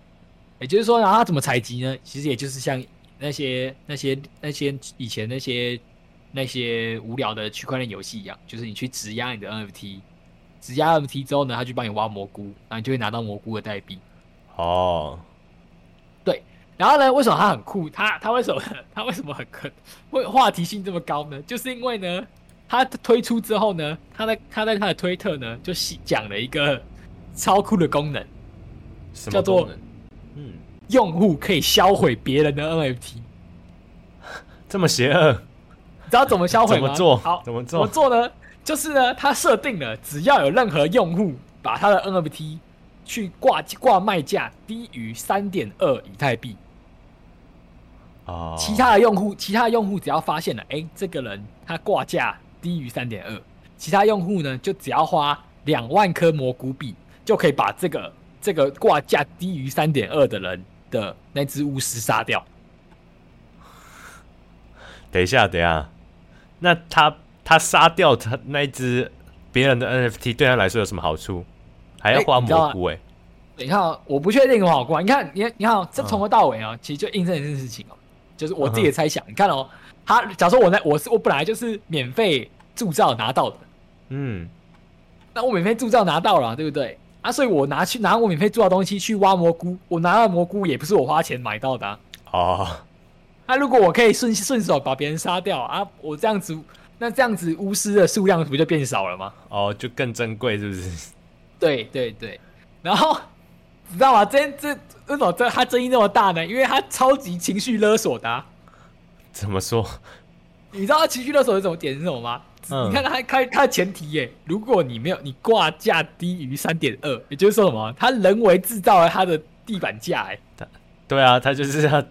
也就是说，然后他怎么采集呢？其实也就是像那些那些那些以前那些那些无聊的区块链游戏一样，就是你去质押你的 NFT。质押 NFT 之后呢，他就帮你挖蘑菇，然后你就会拿到蘑菇的代币。哦，对，然后呢，为什么他很酷？他他为什么 *laughs* 他为什么很可会话题性这么高呢？就是因为呢，他推出之后呢，他在他在他的推特呢，就讲了一个超酷的功能，什么功能？叫做嗯，用户可以销毁别人的 NFT。*laughs* 这么邪恶？你知道怎么销毁吗？怎么做？好，怎么做？怎么做呢？就是呢，他设定了，只要有任何用户把他的 NFT 去挂挂卖价低于三点二以太币，哦，其他的用户，其他的用户只要发现了，哎、欸，这个人他挂价低于三点二，其他用户呢就只要花两万颗蘑菇币，就可以把这个这个挂价低于三点二的人的那只巫师杀掉。等一下，等一下，那他。他杀掉他那一只别人的 NFT，对他来说有什么好处？还要花蘑菇哎、欸！你看，我不确定有没有好过。你看，你你看，这从头到尾啊、喔，其实就印证一件事情哦、喔，就是我自己的猜想。你看哦、喔，他假如说我那我是我本来就是免费铸造拿到的，嗯，那我免费铸造拿到了，对不对？啊，所以我拿去拿我免费铸造东西去挖蘑菇，我拿到蘑菇也不是我花钱买到的啊。哦，那如果我可以顺顺手把别人杀掉啊，我这样子。那这样子巫师的数量不就变少了吗？哦，就更珍贵，是不是？对对对，然后你知道吗？这这为什么这他争议那么大呢？因为他超级情绪勒索的、啊。怎么说？你知道他情绪勒索的什么点是什么吗？嗯、你看他开他的前提耶，如果你没有你挂价低于三点二，也就是说什么？他人为制造了他的地板价哎。对啊，他就是要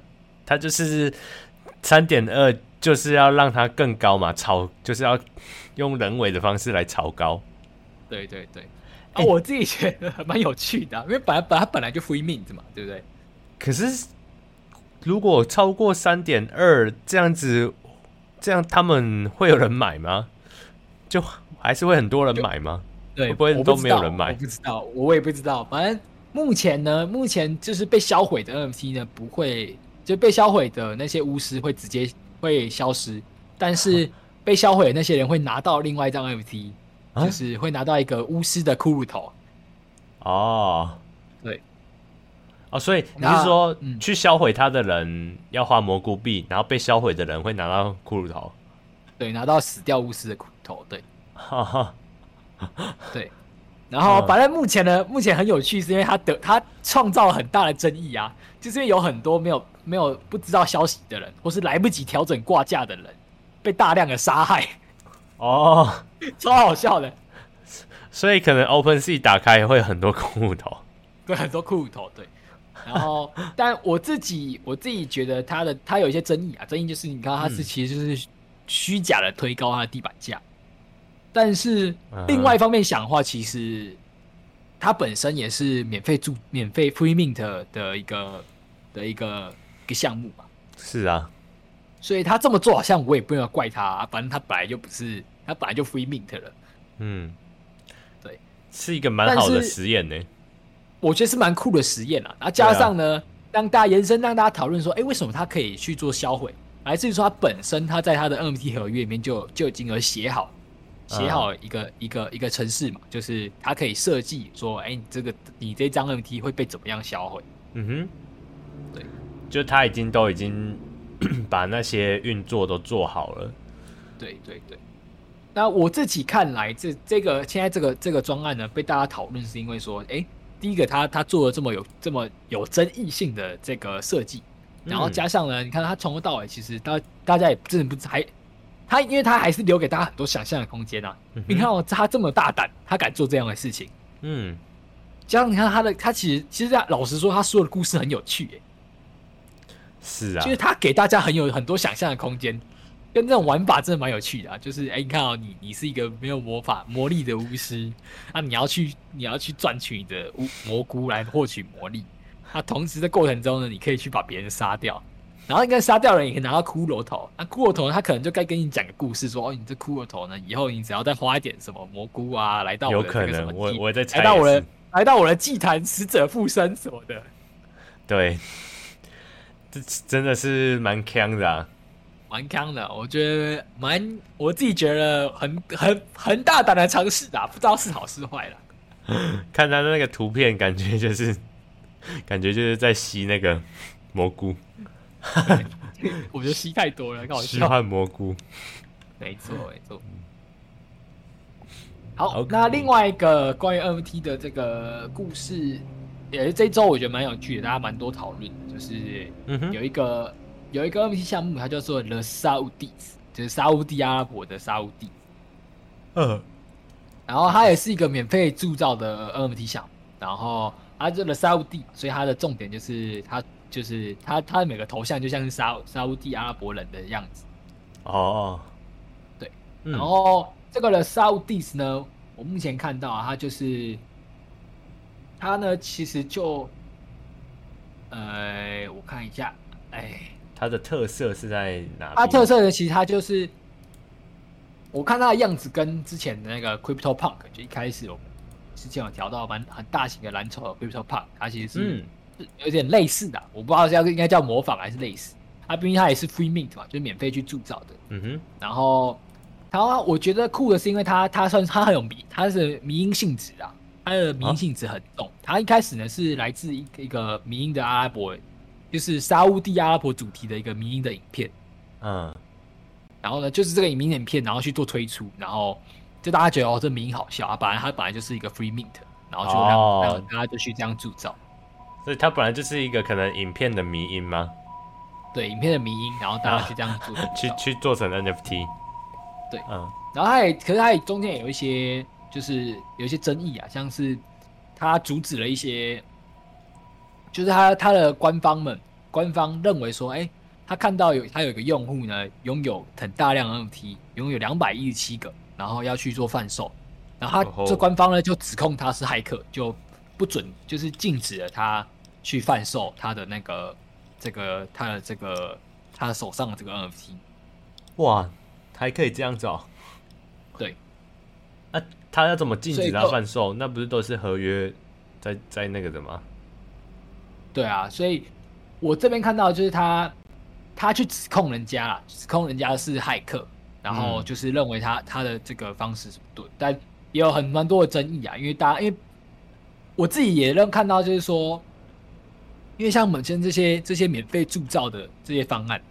他就是三点二。就是要让它更高嘛，炒就是要用人为的方式来炒高。对对对，啊，欸、我自己觉得蛮有趣的、啊，*laughs* 因为本来本来它本来就 free mint 嘛，对不对？可是如果超过三点二这样子，这样他们会有人买吗？就还是会很多人买吗？对，会不会都没有人买？我不知道，我也不知道。反正目前呢，目前就是被销毁的 NFT 呢，不会就被销毁的那些巫师会直接。会消失，但是 *laughs* 被销毁的那些人会拿到另外一张 NFT，、啊、就是会拿到一个巫师的骷髅头。哦，对，哦，所以你是说，去销毁他的人要花蘑菇币，然后被销毁的人会拿到骷髅头？对，拿到死掉巫师的骷髅头。对，哈哈，对。然后，反正目前呢，目前很有趣，是因为他得他创造了很大的争议啊，就是因为有很多没有。没有不知道消息的人，或是来不及调整挂架的人，被大量的杀害。哦，*laughs* 超好笑的。所以可能 OpenSea 打开会有很多骷髅头，对，很多骷髅头，对。然后，*laughs* 但我自己我自己觉得他的他有一些争议啊，争议就是你看他是其实就是虚假的推高他的地板价，嗯、但是另外一方面想的话，其实他本身也是免费住免费 free mint 的一个的一个。一个项目嘛，是啊，所以他这么做好像我也不要怪他，啊，反正他本来就不是，他本来就 free mint 了。嗯，对，是一个蛮好的实验呢。我觉得是蛮酷的实验啊。然后加上呢，让大家延伸，让大家讨论说，哎，为什么他可以去做销毁？来自于说他本身他在他的 NFT 合约里面就就已经有写好，写好一个、嗯、一个一个程式嘛，就是他可以设计说，哎，你这个你这张 NFT 会被怎么样销毁？嗯哼，对。就他已经都已经把那些运作都做好了，对对对。那我自己看来，这这个现在这个这个专案呢，被大家讨论是因为说，哎，第一个他他做了这么有这么有争议性的这个设计，然后加上呢，嗯、你看他从头到尾，其实大大家也真的不知还他，因为他还是留给大家很多想象的空间啊。嗯、你看哦，他这么大胆，他敢做这样的事情，嗯，加上你看他的，他其实其实他老实说，他说的故事很有趣，哎。是啊，就是他给大家很有很多想象的空间，跟这种玩法真的蛮有趣的啊。就是哎、欸，你看哦，你你是一个没有魔法魔力的巫师，那你要去你要去赚取你的巫蘑菇来获取魔力。那同时的过程中呢，你可以去把别人杀掉，然后应该杀掉人也可以拿到骷髅头。那骷髅头他可能就该跟你讲个故事，说哦，你这骷髅头呢，以后你只要再花一点什么蘑菇啊，来到我的这个什么，我我在猜来到我的来到我的祭坛，死者附身什么的。对，这真的是蛮强的啊，蛮强的。我觉得蛮，我自己觉得很很很大胆的尝试啊，不知道是好是坏了。*laughs* 看他的那个图片，感觉就是 *laughs* 感觉就是在吸那个蘑菇。*laughs* 我觉得吸太多了，搞笑。吸换蘑菇，没错没错。好，okay. 那另外一个关于 NFT 的这个故事。也是这周我觉得蛮有趣的，大家蛮多讨论的，就是有一个、嗯、有一个 NFT 项目，它叫做 The Saudis，就是沙乌地阿拉伯的沙乌地。嗯，然后它也是一个免费铸造的 NFT 项目，然后它这个沙乌地，所以它的重点就是它就是它它的每个头像就像是沙沙乌地阿拉伯人的样子。哦，对，嗯、然后这个 The Saudis 呢，我目前看到啊，它就是。它呢，其实就，呃，我看一下，哎，它的特色是在哪里？它特色呢，其实它就是，我看它的样子跟之前的那个 Crypto Punk，就一开始我们之前有调到蛮很大型的蓝筹的 Crypto Punk，它其实是有点类似的，我不知道是要应该叫模仿还是类似。它毕竟它也是 Free Mint 嘛，就是免费去铸造的。嗯哼。然后，然后我觉得酷的是，因为它它算它很有迷，它是迷因性质啊。它的迷因性质很重，它一开始呢是来自一一个迷因的阿拉伯，就是沙乌地阿拉伯主题的一个迷因的影片，嗯，然后呢就是这个迷因影片，然后去做推出，然后就大家觉得哦这迷因好笑啊，本来它本来就是一个 free mint，然后就让、哦、然后大家就去这样铸造，所以它本来就是一个可能影片的迷因吗？对，影片的迷因，然后大家去这样做，*laughs* 去去做成 NFT，对，嗯，然后它也可是它也中间也有一些。就是有一些争议啊，像是他阻止了一些，就是他他的官方们官方认为说，哎、欸，他看到有他有一个用户呢，拥有很大量 NFT，拥有两百一十七个，然后要去做贩售，然后他这官方呢就指控他是骇客，就不准就是禁止了他去贩售他的那个这个他的这个他的手上的这个 NFT。哇，还可以这样子哦？他要怎么禁止他贩售？那不是都是合约在在那个的吗？对啊，所以我这边看到就是他他去指控人家啦，指控人家是骇客，然后就是认为他他的这个方式是不对，但也有很蛮多的争议啊。因为大家因为我自己也认看到，就是说，因为像本身这些这些免费铸造的这些方案，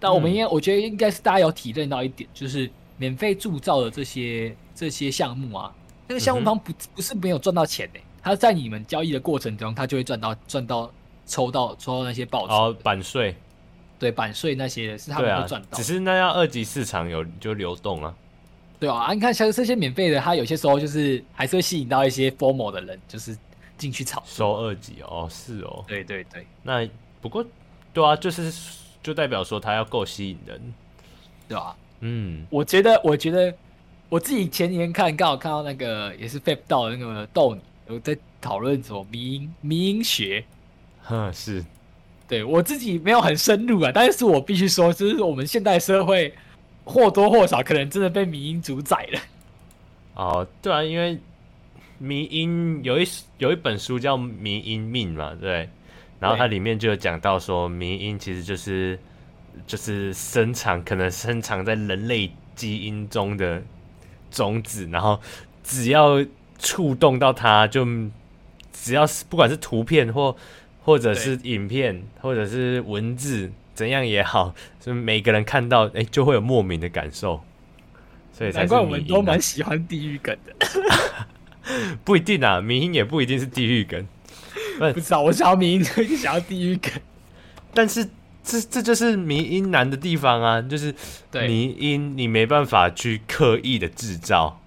但我们应该我觉得应该是大家有体认到一点，就是免费铸造的这些。这些项目啊，那个项目方不不是没有赚到钱呢、欸，他在你们交易的过程中，他就会赚到赚到抽到抽到那些报酬哦，版税，对版税那些是他们会赚到、啊，只是那样二级市场有就流动啊，对啊，你看像这些免费的，他有些时候就是还是会吸引到一些 formal 的人，就是进去炒。收二级哦，是哦，对对对，那不过对啊，就是就代表说他要够吸引人，对啊，嗯，我觉得我觉得。我自己前几天看，刚好看到那个也是 FAB 到的那个豆你，有在讨论什么迷音迷音学，哼，是，对我自己没有很深入啊，但是我必须说，就是我们现代社会或多或少可能真的被迷音主宰了。哦，对啊，因为迷音有一有一本书叫《迷音命》嘛，对，然后它里面就有讲到说，迷音其实就是就是深藏可能深藏在人类基因中的。种子，然后只要触动到它，就只要是不管是图片或或者是影片或者是文字，怎样也好，就每个人看到哎、欸，就会有莫名的感受。所以才难怪我们都蛮喜欢地狱梗的。*laughs* 不一定啊，迷因也不一定是地狱梗。不知道，我想要迷因，就 *laughs* 想要地狱梗。但是。这这就是迷音难的地方啊，就是迷音你没办法去刻意的制造，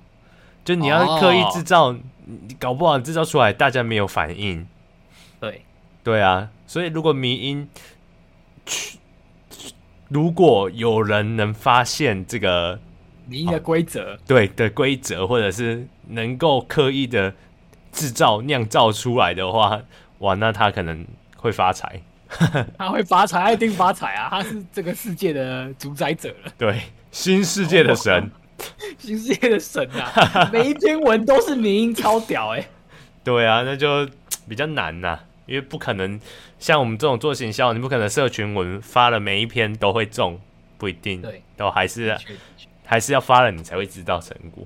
就你要刻意制造，哦，你搞不好制造出来大家没有反应。对，对啊，所以如果迷音去如果有人能发现这个迷音的规则，对的规则，或者是能够刻意的制造酿造出来的话，哇，那他可能会发财。*laughs* 他会发财，他一定发财啊！他是这个世界的主宰者了。*laughs* 对，新世界的神，哦、*laughs* 新世界的神啊！每一篇文都是民音，超屌哎、欸！对啊，那就比较难呐、啊，因为不可能像我们这种做行销，你不可能社群文发了每一篇都会中，不一定。对，都还是还是要发了，你才会知道成果。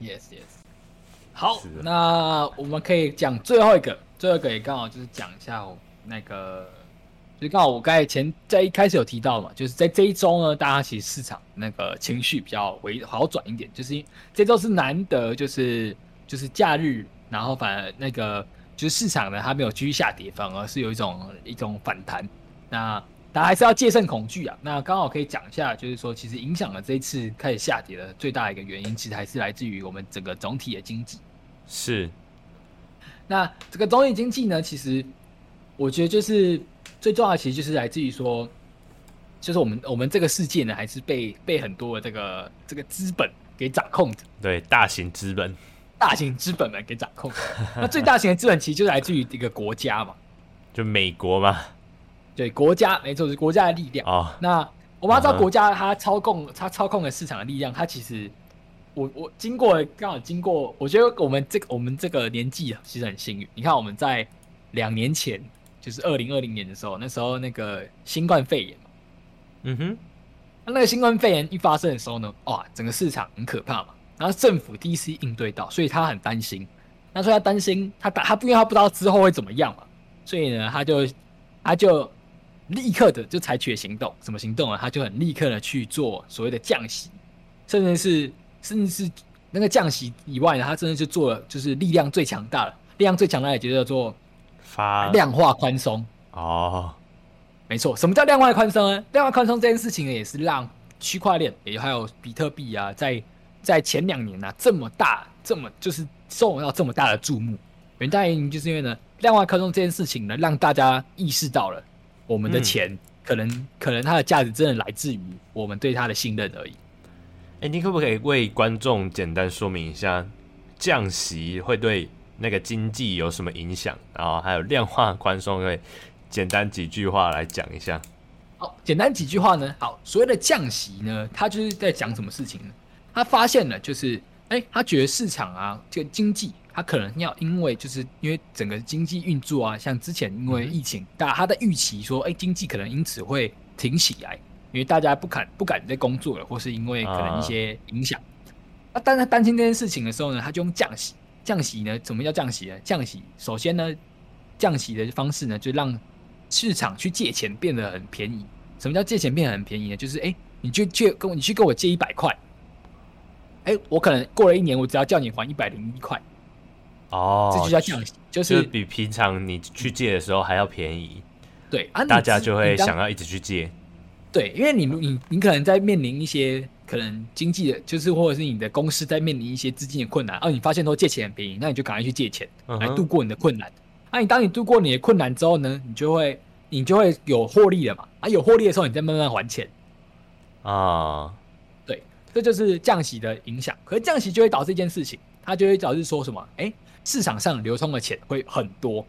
Yes, yes。好，那我们可以讲最后一个，最后一个也刚好就是讲一下哦。那个，就是刚好我刚才前在一开始有提到嘛，就是在这一周呢，大家其实市场那个情绪比较为好转一点，就是这周是难得就是就是假日，然后反而那个就是市场呢，它没有继续下跌，反而是有一种一种反弹。那大家还是要戒慎恐惧啊。那刚好可以讲一下，就是说其实影响了这一次开始下跌的最大一个原因，其实还是来自于我们整个总体的经济。是。那这个总体经济呢，其实。我觉得就是最重要的，其实就是来自于说，就是我们我们这个世界呢，还是被被很多的这个这个资本给掌控着。对，大型资本，大型资本们给掌控。*laughs* 那最大型的资本其实就来自于一个国家嘛，就美国嘛。对，国家没错，是国家的力量。哦。那我们要知道，国家它操控它操控的市场的力量，它其实我我经过刚好经过，我觉得我们这个我们这个年纪啊，其实很幸运。你看我们在两年前。就是二零二零年的时候，那时候那个新冠肺炎，嗯哼，那那个新冠肺炎一发生的时候呢，哇，整个市场很可怕嘛。然后政府第一次应对到，所以他很担心。那所以他担心，他打他不因为他不知道之后会怎么样嘛，所以呢，他就他就立刻的就采取了行动。什么行动啊？他就很立刻的去做所谓的降息，甚至是甚至是那个降息以外呢，他真的是做了就是力量最强大的，力量最强大的也就叫做。发量化宽松哦，没错。什么叫量化宽松呢？量化宽松这件事情呢，也是让区块链也还有比特币啊，在在前两年呢、啊，这么大，这么就是受到这么大的注目。原因就是因为呢，量化宽松这件事情呢，让大家意识到了我们的钱可能、嗯、可能它的价值真的来自于我们对它的信任而已。哎、欸，你可不可以为观众简单说明一下降息会对？那个经济有什么影响？然后还有量化宽松，可以简单几句话来讲一下。好，简单几句话呢？好，所谓的降息呢，他就是在讲什么事情呢？他发现了，就是哎，他觉得市场啊，这个经济，他可能要因为就是因为整个经济运作啊，像之前因为疫情，大家他在预期说，哎，经济可能因此会停起来，因为大家不敢不敢再工作了，或是因为可能一些影响。那当他担心这件事情的时候呢，他就用降息。降息呢？怎么叫降息呢？降息首先呢，降息的方式呢，就让市场去借钱变得很便宜。什么叫借钱变得很便宜呢？就是哎、欸，你去借跟我，你去跟我借一百块，哎、欸，我可能过了一年，我只要叫你还一百零一块。哦，这就叫降息，就是、就是、比平常你去借的时候还要便宜。对啊，大家就会想要一直去借。对，因为你你你可能在面临一些。可能经济的，就是或者是你的公司在面临一些资金的困难，而、啊，你发现说借钱很便宜，那你就赶快去借钱来度过你的困难。那、uh huh. 啊、你当你度过你的困难之后呢，你就会你就会有获利了嘛。啊，有获利的时候，你再慢慢还钱。啊，uh. 对，这就是降息的影响。可是降息就会导致一件事情，它就会导致说什么？哎、欸，市场上流通的钱会很多。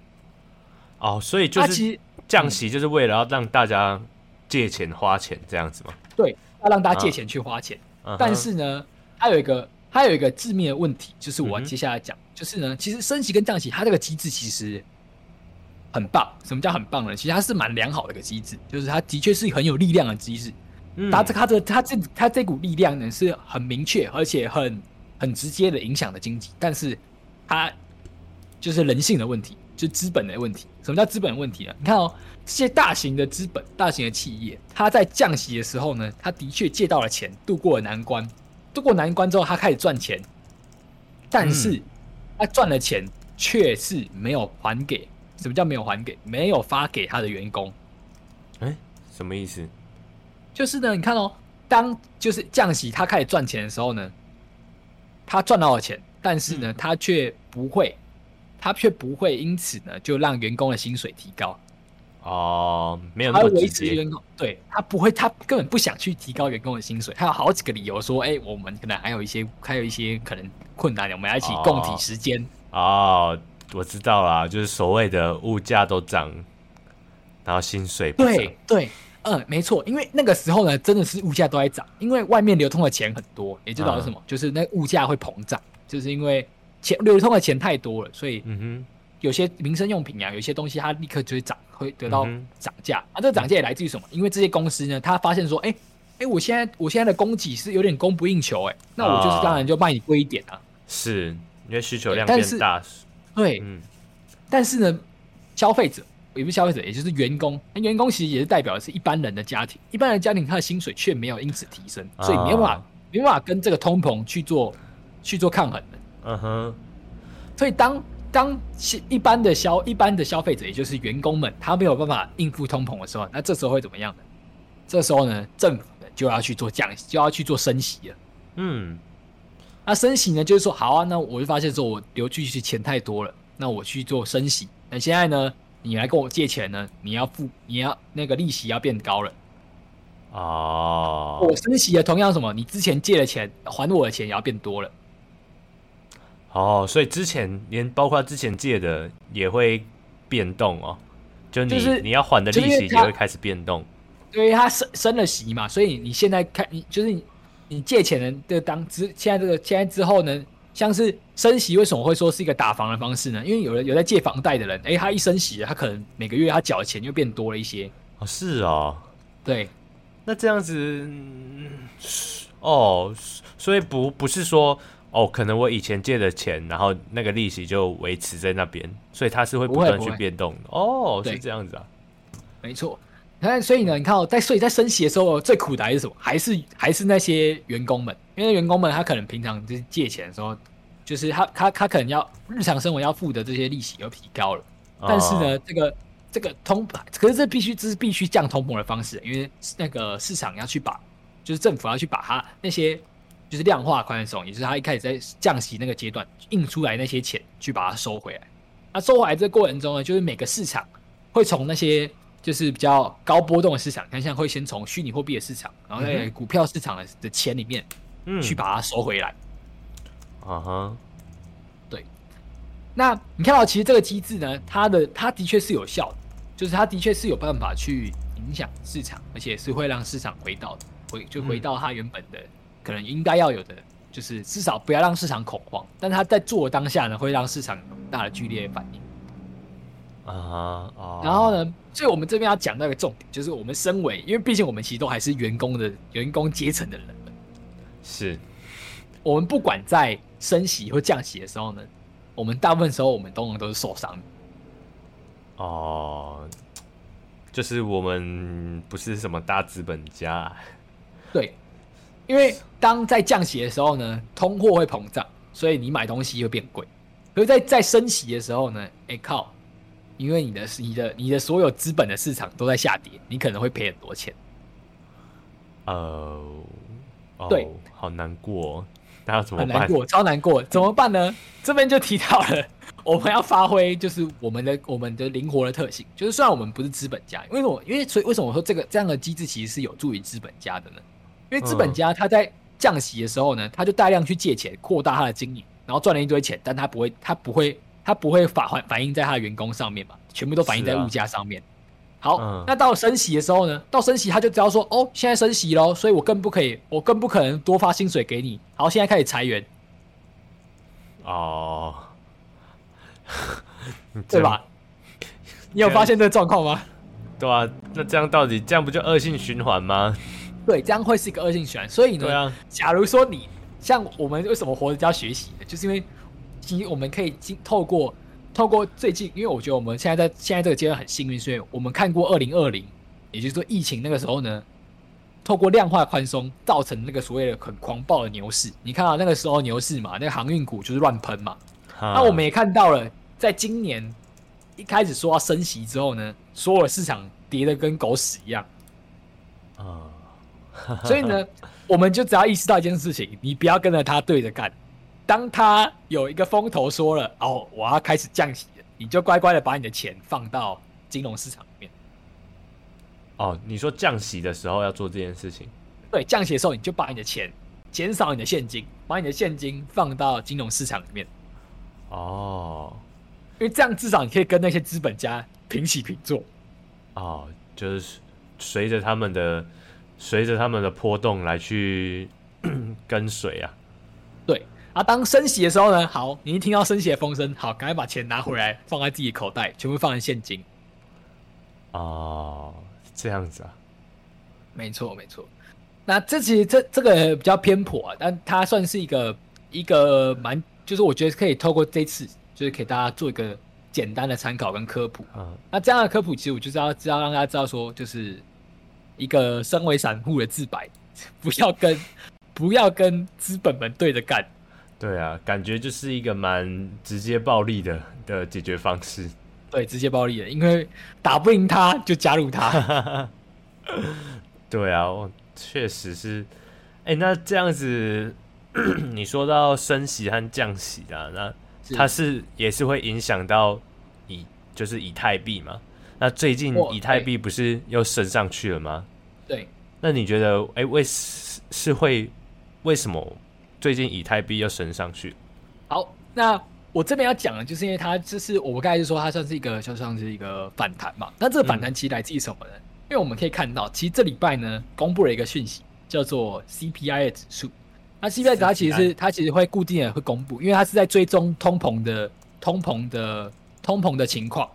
哦，oh, 所以就是降息就是为了要让大家借钱花钱这样子吗？对。要让大家借钱去花钱，啊 uh. 但是呢，它有一个它有一个致命的问题，就是我接下来讲，嗯、就是呢，其实升息跟降息，它这个机制其实很棒。什么叫很棒呢？其实它是蛮良好的一个机制，就是它的确是很有力量的机制。嗯，它这它这它这它这股力量呢是很明确，而且很很直接的影响的经济，但是它就是人性的问题。就资本的问题，什么叫资本问题呢？你看哦，这些大型的资本、大型的企业，它在降息的时候呢，它的确借到了钱，渡过了难关。渡过难关之后，它开始赚钱，但是它赚了钱却是没有还给。什么叫没有还给？没有发给他的员工。哎，什么意思？就是呢，你看哦，当就是降息，他开始赚钱的时候呢，他赚到了钱，但是呢，他却不会。他却不会因此呢，就让员工的薪水提高。哦，没有那么直接。员工，对他不会，他根本不想去提高员工的薪水。他有好几个理由说，哎、欸，我们可能还有一些，还有一些可能困难，我们要一起共体时间。哦，哦，我知道啦，就是所谓的物价都涨，然后薪水不涨。对对，嗯，没错，因为那个时候呢，真的是物价都在涨，因为外面流通的钱很多，也知道是什么，嗯、就是那物价会膨胀，就是因为钱流通的钱太多了，所以嗯哼。有些民生用品啊，有些东西它立刻就会涨，会得到涨价、嗯、啊。这个涨价也来自于什么？因为这些公司呢，他发现说，哎、欸、哎、欸，我现在我现在的供给是有点供不应求、欸，哎，那我就是当然就卖你贵一点啊。是因为需求量变大。对，嗯。但是呢，消费者也不是消费者，也就是员工，那员工其实也是代表的是一般人的家庭，一般人的家庭他的薪水却没有因此提升，所以没办法、哦、没办法跟这个通膨去做去做抗衡的。嗯哼。所以当当一般的消一般的消费者，也就是员工们，他没有办法应付通膨的时候，那这时候会怎么样呢？这时候呢，政府就要去做降息，就要去做升息了。嗯，那升息呢，就是说，好啊，那我就发现说，我留出去钱太多了，那我去做升息。那现在呢，你来跟我借钱呢，你要付，你要那个利息要变高了。哦，我升息的同样什么？你之前借的钱还我的钱也要变多了。哦，所以之前连包括之前借的也会变动哦，就你、就是、你要还的利息也会开始变动，因为它升升了息嘛，所以你现在看你就是你你借钱人的当之现在这个现在之后呢，像是升息为什么会说是一个打房的方式呢？因为有人有在借房贷的人，哎，他一升息，他可能每个月他缴的钱就变多了一些。哦，是哦，对，那这样子，哦，所以不不是说。哦，可能我以前借的钱，然后那个利息就维持在那边，所以它是会不断去变动的。哦，是这样子啊，没错。那所以呢，你看哦，在所以在升息的时候，最苦的还是什么？还是还是那些员工们，因为员工们他可能平常就是借钱的时候，就是他他他可能要日常生活要付的这些利息又提高了。哦、但是呢，这个这个通，可是这必须这是必须降通膨的方式，因为那个市场要去把，就是政府要去把它那些。就是量化宽松，也就是他一开始在降息那个阶段印出来那些钱去把它收回来。那收回来这个过程中呢，就是每个市场会从那些就是比较高波动的市场，看像会先从虚拟货币的市场，然后在股票市场的的钱里面，去把它收回来。啊哈，对。那你看到其实这个机制呢，它的它的确是有效的，就是它的确是有办法去影响市场，而且是会让市场回到回就回到它原本的。可能应该要有的，就是至少不要让市场恐慌。但他在做的当下呢，会让市场有很大的剧烈反应。啊、uh, uh, 然后呢，所以我们这边要讲到一个重点，就是我们身为，因为毕竟我们其实都还是员工的员工阶层的人。是。我们不管在升息或降息的时候呢，我们大部分时候我们都能都是受伤的。哦。Uh, 就是我们不是什么大资本家。对。因为当在降息的时候呢，通货会膨胀，所以你买东西会变贵。可是在在升息的时候呢，哎靠，因为你的你的你的所有资本的市场都在下跌，你可能会赔很多钱。呃，对，哦，好难过，那要怎么办？很难过，超难过，怎么办呢？这边就提到了，*laughs* 我们要发挥就是我们的我们的灵活的特性，就是虽然我们不是资本家，为什么？因为所以为什么我说这个这样的机制其实是有助于资本家的呢？因为资本家他在降息的时候呢，他就大量去借钱，扩大他的经营，然后赚了一堆钱，但他不会，他不会，他不会反反反映在他的员工上面嘛，全部都反映在物价上面。好，嗯、那到升息的时候呢，到升息他就只要说，哦，现在升息喽，所以我更不可以，我更不可能多发薪水给你。好，现在开始裁员。哦，*laughs* 对吧？你有发现这个状况吗？对啊，那这样到底这样不就恶性循环吗？对，这样会是一个恶性循环。所以呢，啊、假如说你像我们为什么活着要学习呢？就是因为其实我们可以经透过透过最近，因为我觉得我们现在在现在这个阶段很幸运，所以我们看过二零二零，也就是说疫情那个时候呢，透过量化宽松造成那个所谓的很狂暴的牛市。你看到那个时候牛市嘛，那个航运股就是乱喷嘛。那我们也看到了，在今年一开始说要升息之后呢，所有的市场跌的跟狗屎一样。啊。*laughs* 所以呢，我们就只要意识到一件事情，你不要跟着他对着干。当他有一个风头说了，哦，我要开始降息了，你就乖乖的把你的钱放到金融市场里面。哦，你说降息的时候要做这件事情？对，降息的时候你就把你的钱减少你的现金，把你的现金放到金融市场里面。哦，因为这样至少你可以跟那些资本家平起平坐。哦，就是随着他们的随着他们的波动来去 *coughs* 跟随啊。对啊，当升息的时候呢，好，你一听到升息的风声，好，赶快把钱拿回来，放在自己口袋，全部放在现金。哦，这样子啊，没错没错。那这其实这这个比较偏颇啊，但它算是一个一个蛮，就是我觉得可以透过这次，就是给大家做一个简单的参考跟科普。嗯，那这样的科普其实我就是要知道让大家知道说，就是一个身为散户的自白，不要跟不要跟资本们对着干。对啊，感觉就是一个蛮直接暴力的的解决方式。对，直接暴力的，因为打不赢他就加入他。*laughs* 对啊，我确实是。哎、欸，那这样子，你说到升息和降息啊，那它是也是会影响到以就是以太币嘛？那最近以太币不是又升上去了吗？对。那你觉得，哎、欸，为是是会为什么最近以太币又升上去？好，那。我这边要讲的，就是因为它就是我们刚才就说它算是一个，就像是一个反弹嘛。那这个反弹其实来自于什么呢？嗯、因为我们可以看到，其实这礼拜呢，公布了一个讯息，叫做 CPI 的指数。那 CPI 它其实是它其实会固定的会公布，因为它是在追踪通膨的通膨的通膨的情况。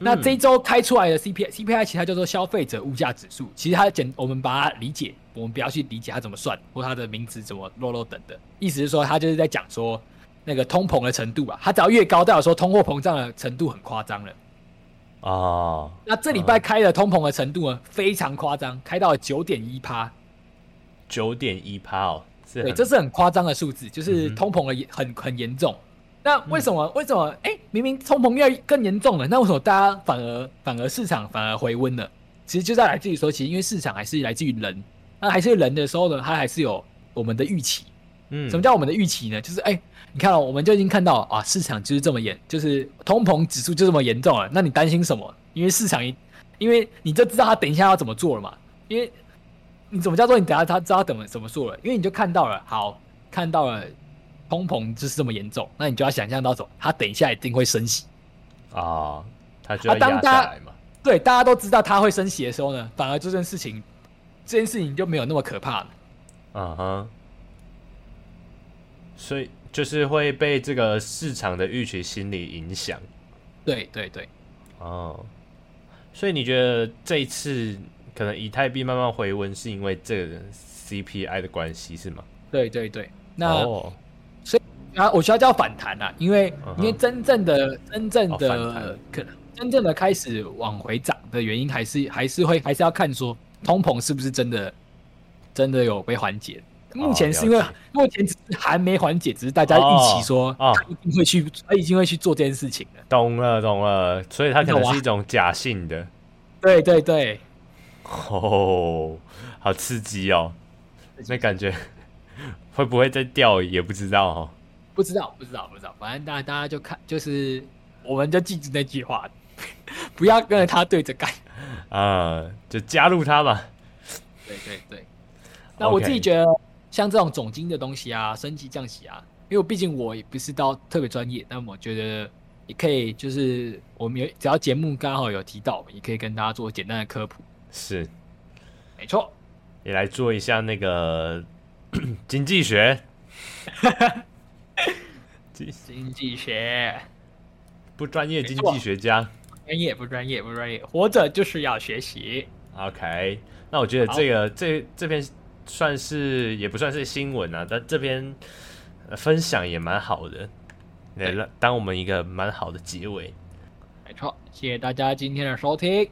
那这一周开出来的 CPI，CPI 其实它叫做消费者物价指数。其实它简我们把它理解，我们不要去理解它怎么算或它的名字怎么落落等的，意思是说它就是在讲说。那个通膨的程度啊，它只要越高，代表说通货膨胀的程度很夸张了。哦，那这礼拜开的通膨的程度呢，非常夸张，开到了九点一趴。九点一趴哦，对，这是很夸张的数字，就是通膨的很很严重。那为什么？为什么？哎、欸，明明通膨要更严重了，那为什么大家反而反而市场反而回温了？其实就在来自于说，其实因为市场还是来自于人，那还是人的时候呢，它还是有我们的预期。嗯，什么叫我们的预期呢？就是哎。欸你看哦，我们就已经看到啊，市场就是这么严，就是通膨指数就这么严重了。那你担心什么？因为市场一，因为你就知道他等一下要怎么做了嘛。因为你怎么叫做你等下他知道怎么怎么做了？因为你就看到了，好，看到了通膨就是这么严重，那你就要想象到什么？他等一下一定会升息啊，他就要压下来嘛。对，大家都知道他会升息的时候呢，反而这件事情，这件事情就没有那么可怕了。嗯哼，所以。就是会被这个市场的预期心理影响，对对对，哦，所以你觉得这一次可能以太币慢慢回温，是因为这个 CPI 的关系是吗？对对对，那、啊，我需要叫反弹啊，因为、嗯、因为真正的真正的、哦、可能真正的开始往回涨的原因，还是还是会还是要看说通膨是不是真的真的有被缓解。目前是因为目前只是还没缓解，只是大家一起说啊，一定会去，他一定会去做这件事情的。懂了，懂了，所以它可能是一种假性的。对对对，哦，好刺激哦！那感觉会不会再掉也不知道哦。不知道，不知道，不知道。反正大家大家就看，就是我们就记住那句话，*laughs* 不要跟着他对着干 *laughs* 啊，就加入他吧。对对对，那我自己觉得。像这种总经的东西啊，升级降息啊，因为毕竟我也不是到特别专业，但我觉得也可以，就是我们有只要节目刚好有提到，也可以跟大家做简单的科普。是，没错，也来做一下那个 *coughs* 经济学。*laughs* 经济学不专业，经济学家专业不专业不专业，活着就是要学习。OK，那我觉得这个这这篇。算是也不算是新闻啊，但这篇分享也蛮好的，来当我们一个蛮好的结尾。没错，谢谢大家今天的收听，